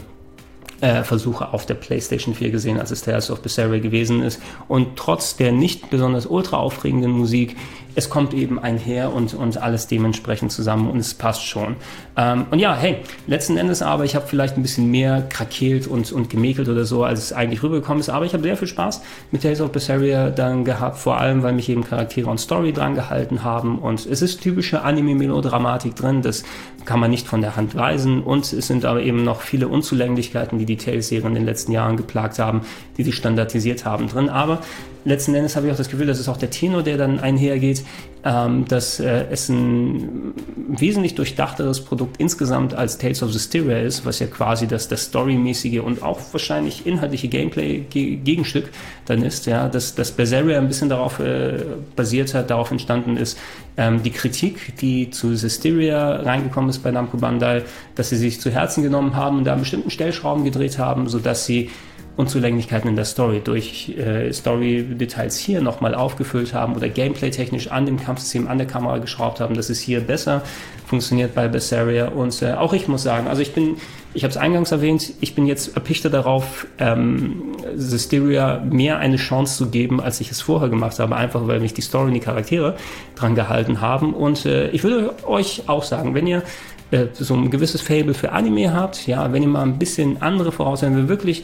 äh, Versuche auf der PlayStation 4 gesehen, als es Tales of Berseria gewesen ist. Und trotz der nicht besonders ultra aufregenden Musik es kommt eben einher und, und alles dementsprechend zusammen und es passt schon. Ähm, und ja, hey, letzten Endes aber, ich habe vielleicht ein bisschen mehr krakeelt und, und gemäkelt oder so, als es eigentlich rübergekommen ist, aber ich habe sehr viel Spaß mit Tales of Berseria dann gehabt, vor allem, weil mich eben Charaktere und Story dran gehalten haben und es ist typische Anime-Melodramatik drin, das kann man nicht von der Hand weisen und es sind aber eben noch viele Unzulänglichkeiten, die die Tales-Serie in den letzten Jahren geplagt haben, die sie standardisiert haben drin, aber letzten Endes habe ich auch das Gefühl, das ist auch der Tenor, der dann einhergeht, ähm, dass äh, es ein wesentlich durchdachteres Produkt insgesamt als Tales of Styria ist, was ja quasi das, das storymäßige und auch wahrscheinlich inhaltliche Gameplay-Gegenstück dann ist, ja, dass, dass Berseria ein bisschen darauf äh, basiert hat, darauf entstanden ist, ähm, die Kritik, die zu Styria reingekommen ist bei Namco Bandai, dass sie sich zu Herzen genommen haben und da an bestimmten Stellschrauben gedreht haben, sodass sie Unzulänglichkeiten in der Story durch äh, Story-Details hier nochmal aufgefüllt haben oder gameplay-technisch an dem Kampfsystem, an der Kamera geschraubt haben. Das ist hier besser funktioniert bei Berseria. Und äh, auch ich muss sagen, also ich bin, ich habe es eingangs erwähnt, ich bin jetzt erpichter darauf, ähm, Systeria mehr eine Chance zu geben, als ich es vorher gemacht habe, einfach weil mich die Story und die Charaktere dran gehalten haben. Und äh, ich würde euch auch sagen, wenn ihr äh, so ein gewisses Fable für Anime habt, ja, wenn ihr mal ein bisschen andere Voraussetzungen, wenn wirklich äh,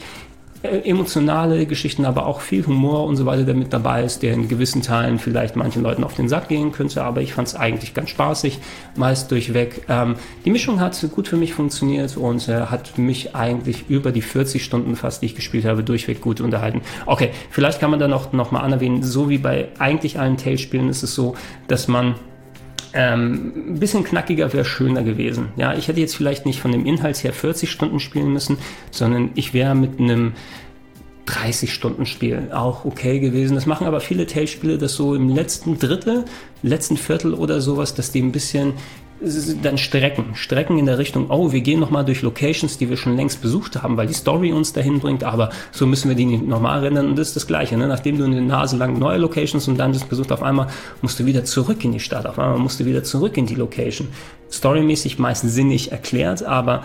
emotionale Geschichten, aber auch viel Humor und so weiter, der mit dabei ist, der in gewissen Teilen vielleicht manchen Leuten auf den Sack gehen könnte, aber ich fand es eigentlich ganz spaßig, meist durchweg. Ähm, die Mischung hat gut für mich funktioniert und äh, hat mich eigentlich über die 40 Stunden fast, die ich gespielt habe, durchweg gut unterhalten. Okay, vielleicht kann man da noch, noch mal anerwähnen, so wie bei eigentlich allen Tales-Spielen ist es so, dass man ähm, ein bisschen knackiger wäre schöner gewesen. Ja, ich hätte jetzt vielleicht nicht von dem Inhalt her 40 Stunden spielen müssen, sondern ich wäre mit einem 30-Stunden-Spiel auch okay gewesen. Das machen aber viele Tales-Spiele, dass so im letzten Drittel, letzten Viertel oder sowas, dass die ein bisschen dann Strecken. Strecken in der Richtung, oh, wir gehen nochmal durch Locations, die wir schon längst besucht haben, weil die Story uns dahin bringt, aber so müssen wir die nochmal rendern. Und das ist das Gleiche. Ne? Nachdem du eine Nase lang neue Locations und Dungeons besucht, auf einmal musst du wieder zurück in die Stadt, auf einmal musst du wieder zurück in die Location. Storymäßig meist sinnig erklärt, aber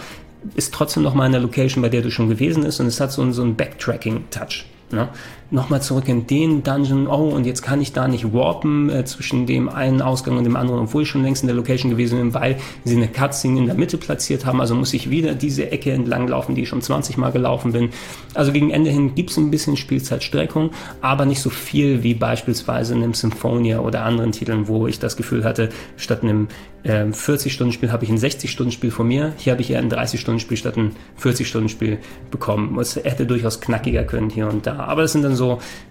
ist trotzdem nochmal in der Location, bei der du schon gewesen bist und es hat so, so einen Backtracking-Touch. Ne? Nochmal zurück in den Dungeon, oh, und jetzt kann ich da nicht warpen äh, zwischen dem einen Ausgang und dem anderen, obwohl ich schon längst in der Location gewesen bin, weil sie eine Cutscene in der Mitte platziert haben. Also muss ich wieder diese Ecke entlang laufen, die ich schon 20 Mal gelaufen bin. Also gegen Ende hin gibt es ein bisschen Spielzeitstreckung, aber nicht so viel wie beispielsweise in einem Symphonia oder anderen Titeln, wo ich das Gefühl hatte, statt einem äh, 40-Stunden-Spiel habe ich ein 60-Stunden-Spiel vor mir. Hier habe ich eher ein 30-Stunden-Spiel statt ein 40-Stunden-Spiel bekommen. Es hätte durchaus knackiger können hier und da Aber das sind dann so,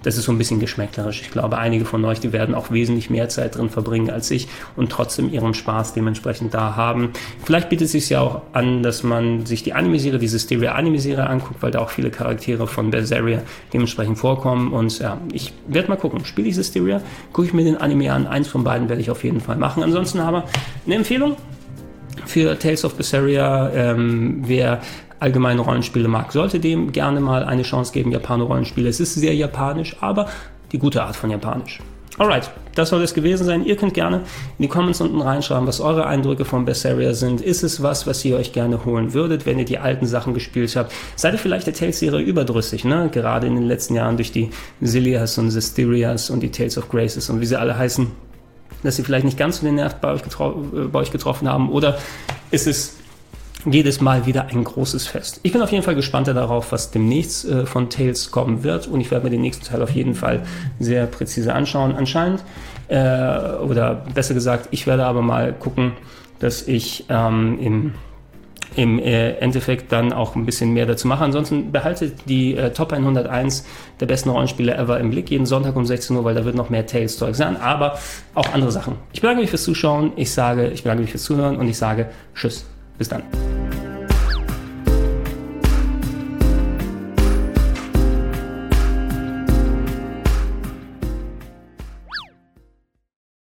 das ist so ein bisschen geschmäcklerisch. Ich glaube, einige von euch, die werden auch wesentlich mehr Zeit drin verbringen als ich und trotzdem ihren Spaß dementsprechend da haben. Vielleicht bietet es sich ja auch an, dass man sich die Anime-Serie, diese Stereo-Anime-Serie anguckt, weil da auch viele Charaktere von Berseria dementsprechend vorkommen. Und ja, ich werde mal gucken, spiele ich Hysteria, gucke ich mir den Anime an. Eins von beiden werde ich auf jeden Fall machen. Ansonsten aber eine Empfehlung für Tales of Berseria. Ähm, wer allgemeine Rollenspiele mag, sollte dem gerne mal eine Chance geben. Japano-Rollenspiele. Es ist sehr japanisch, aber die gute Art von japanisch. Alright, das soll es gewesen sein. Ihr könnt gerne in die Comments unten reinschreiben, was eure Eindrücke von Berseria sind. Ist es was, was ihr euch gerne holen würdet, wenn ihr die alten Sachen gespielt habt? Seid ihr vielleicht der Tales-Serie überdrüssig, ne? Gerade in den letzten Jahren durch die Zilias und Zesterias und die Tales of Graces und wie sie alle heißen, dass sie vielleicht nicht ganz so den Nerv bei euch, äh, bei euch getroffen haben? Oder ist es jedes Mal wieder ein großes Fest. Ich bin auf jeden Fall gespannter darauf, was demnächst äh, von Tales kommen wird und ich werde mir den nächsten Teil auf jeden Fall sehr präzise anschauen. Anscheinend, äh, oder besser gesagt, ich werde aber mal gucken, dass ich ähm, im im äh, Endeffekt dann auch ein bisschen mehr dazu mache. Ansonsten behaltet die äh, Top 101 der besten Rollenspiele ever im Blick, jeden Sonntag um 16 Uhr, weil da wird noch mehr Tales-Zeug sein, aber auch andere Sachen. Ich bedanke mich fürs Zuschauen, ich sage, ich bedanke mich fürs Zuhören und ich sage Tschüss. están.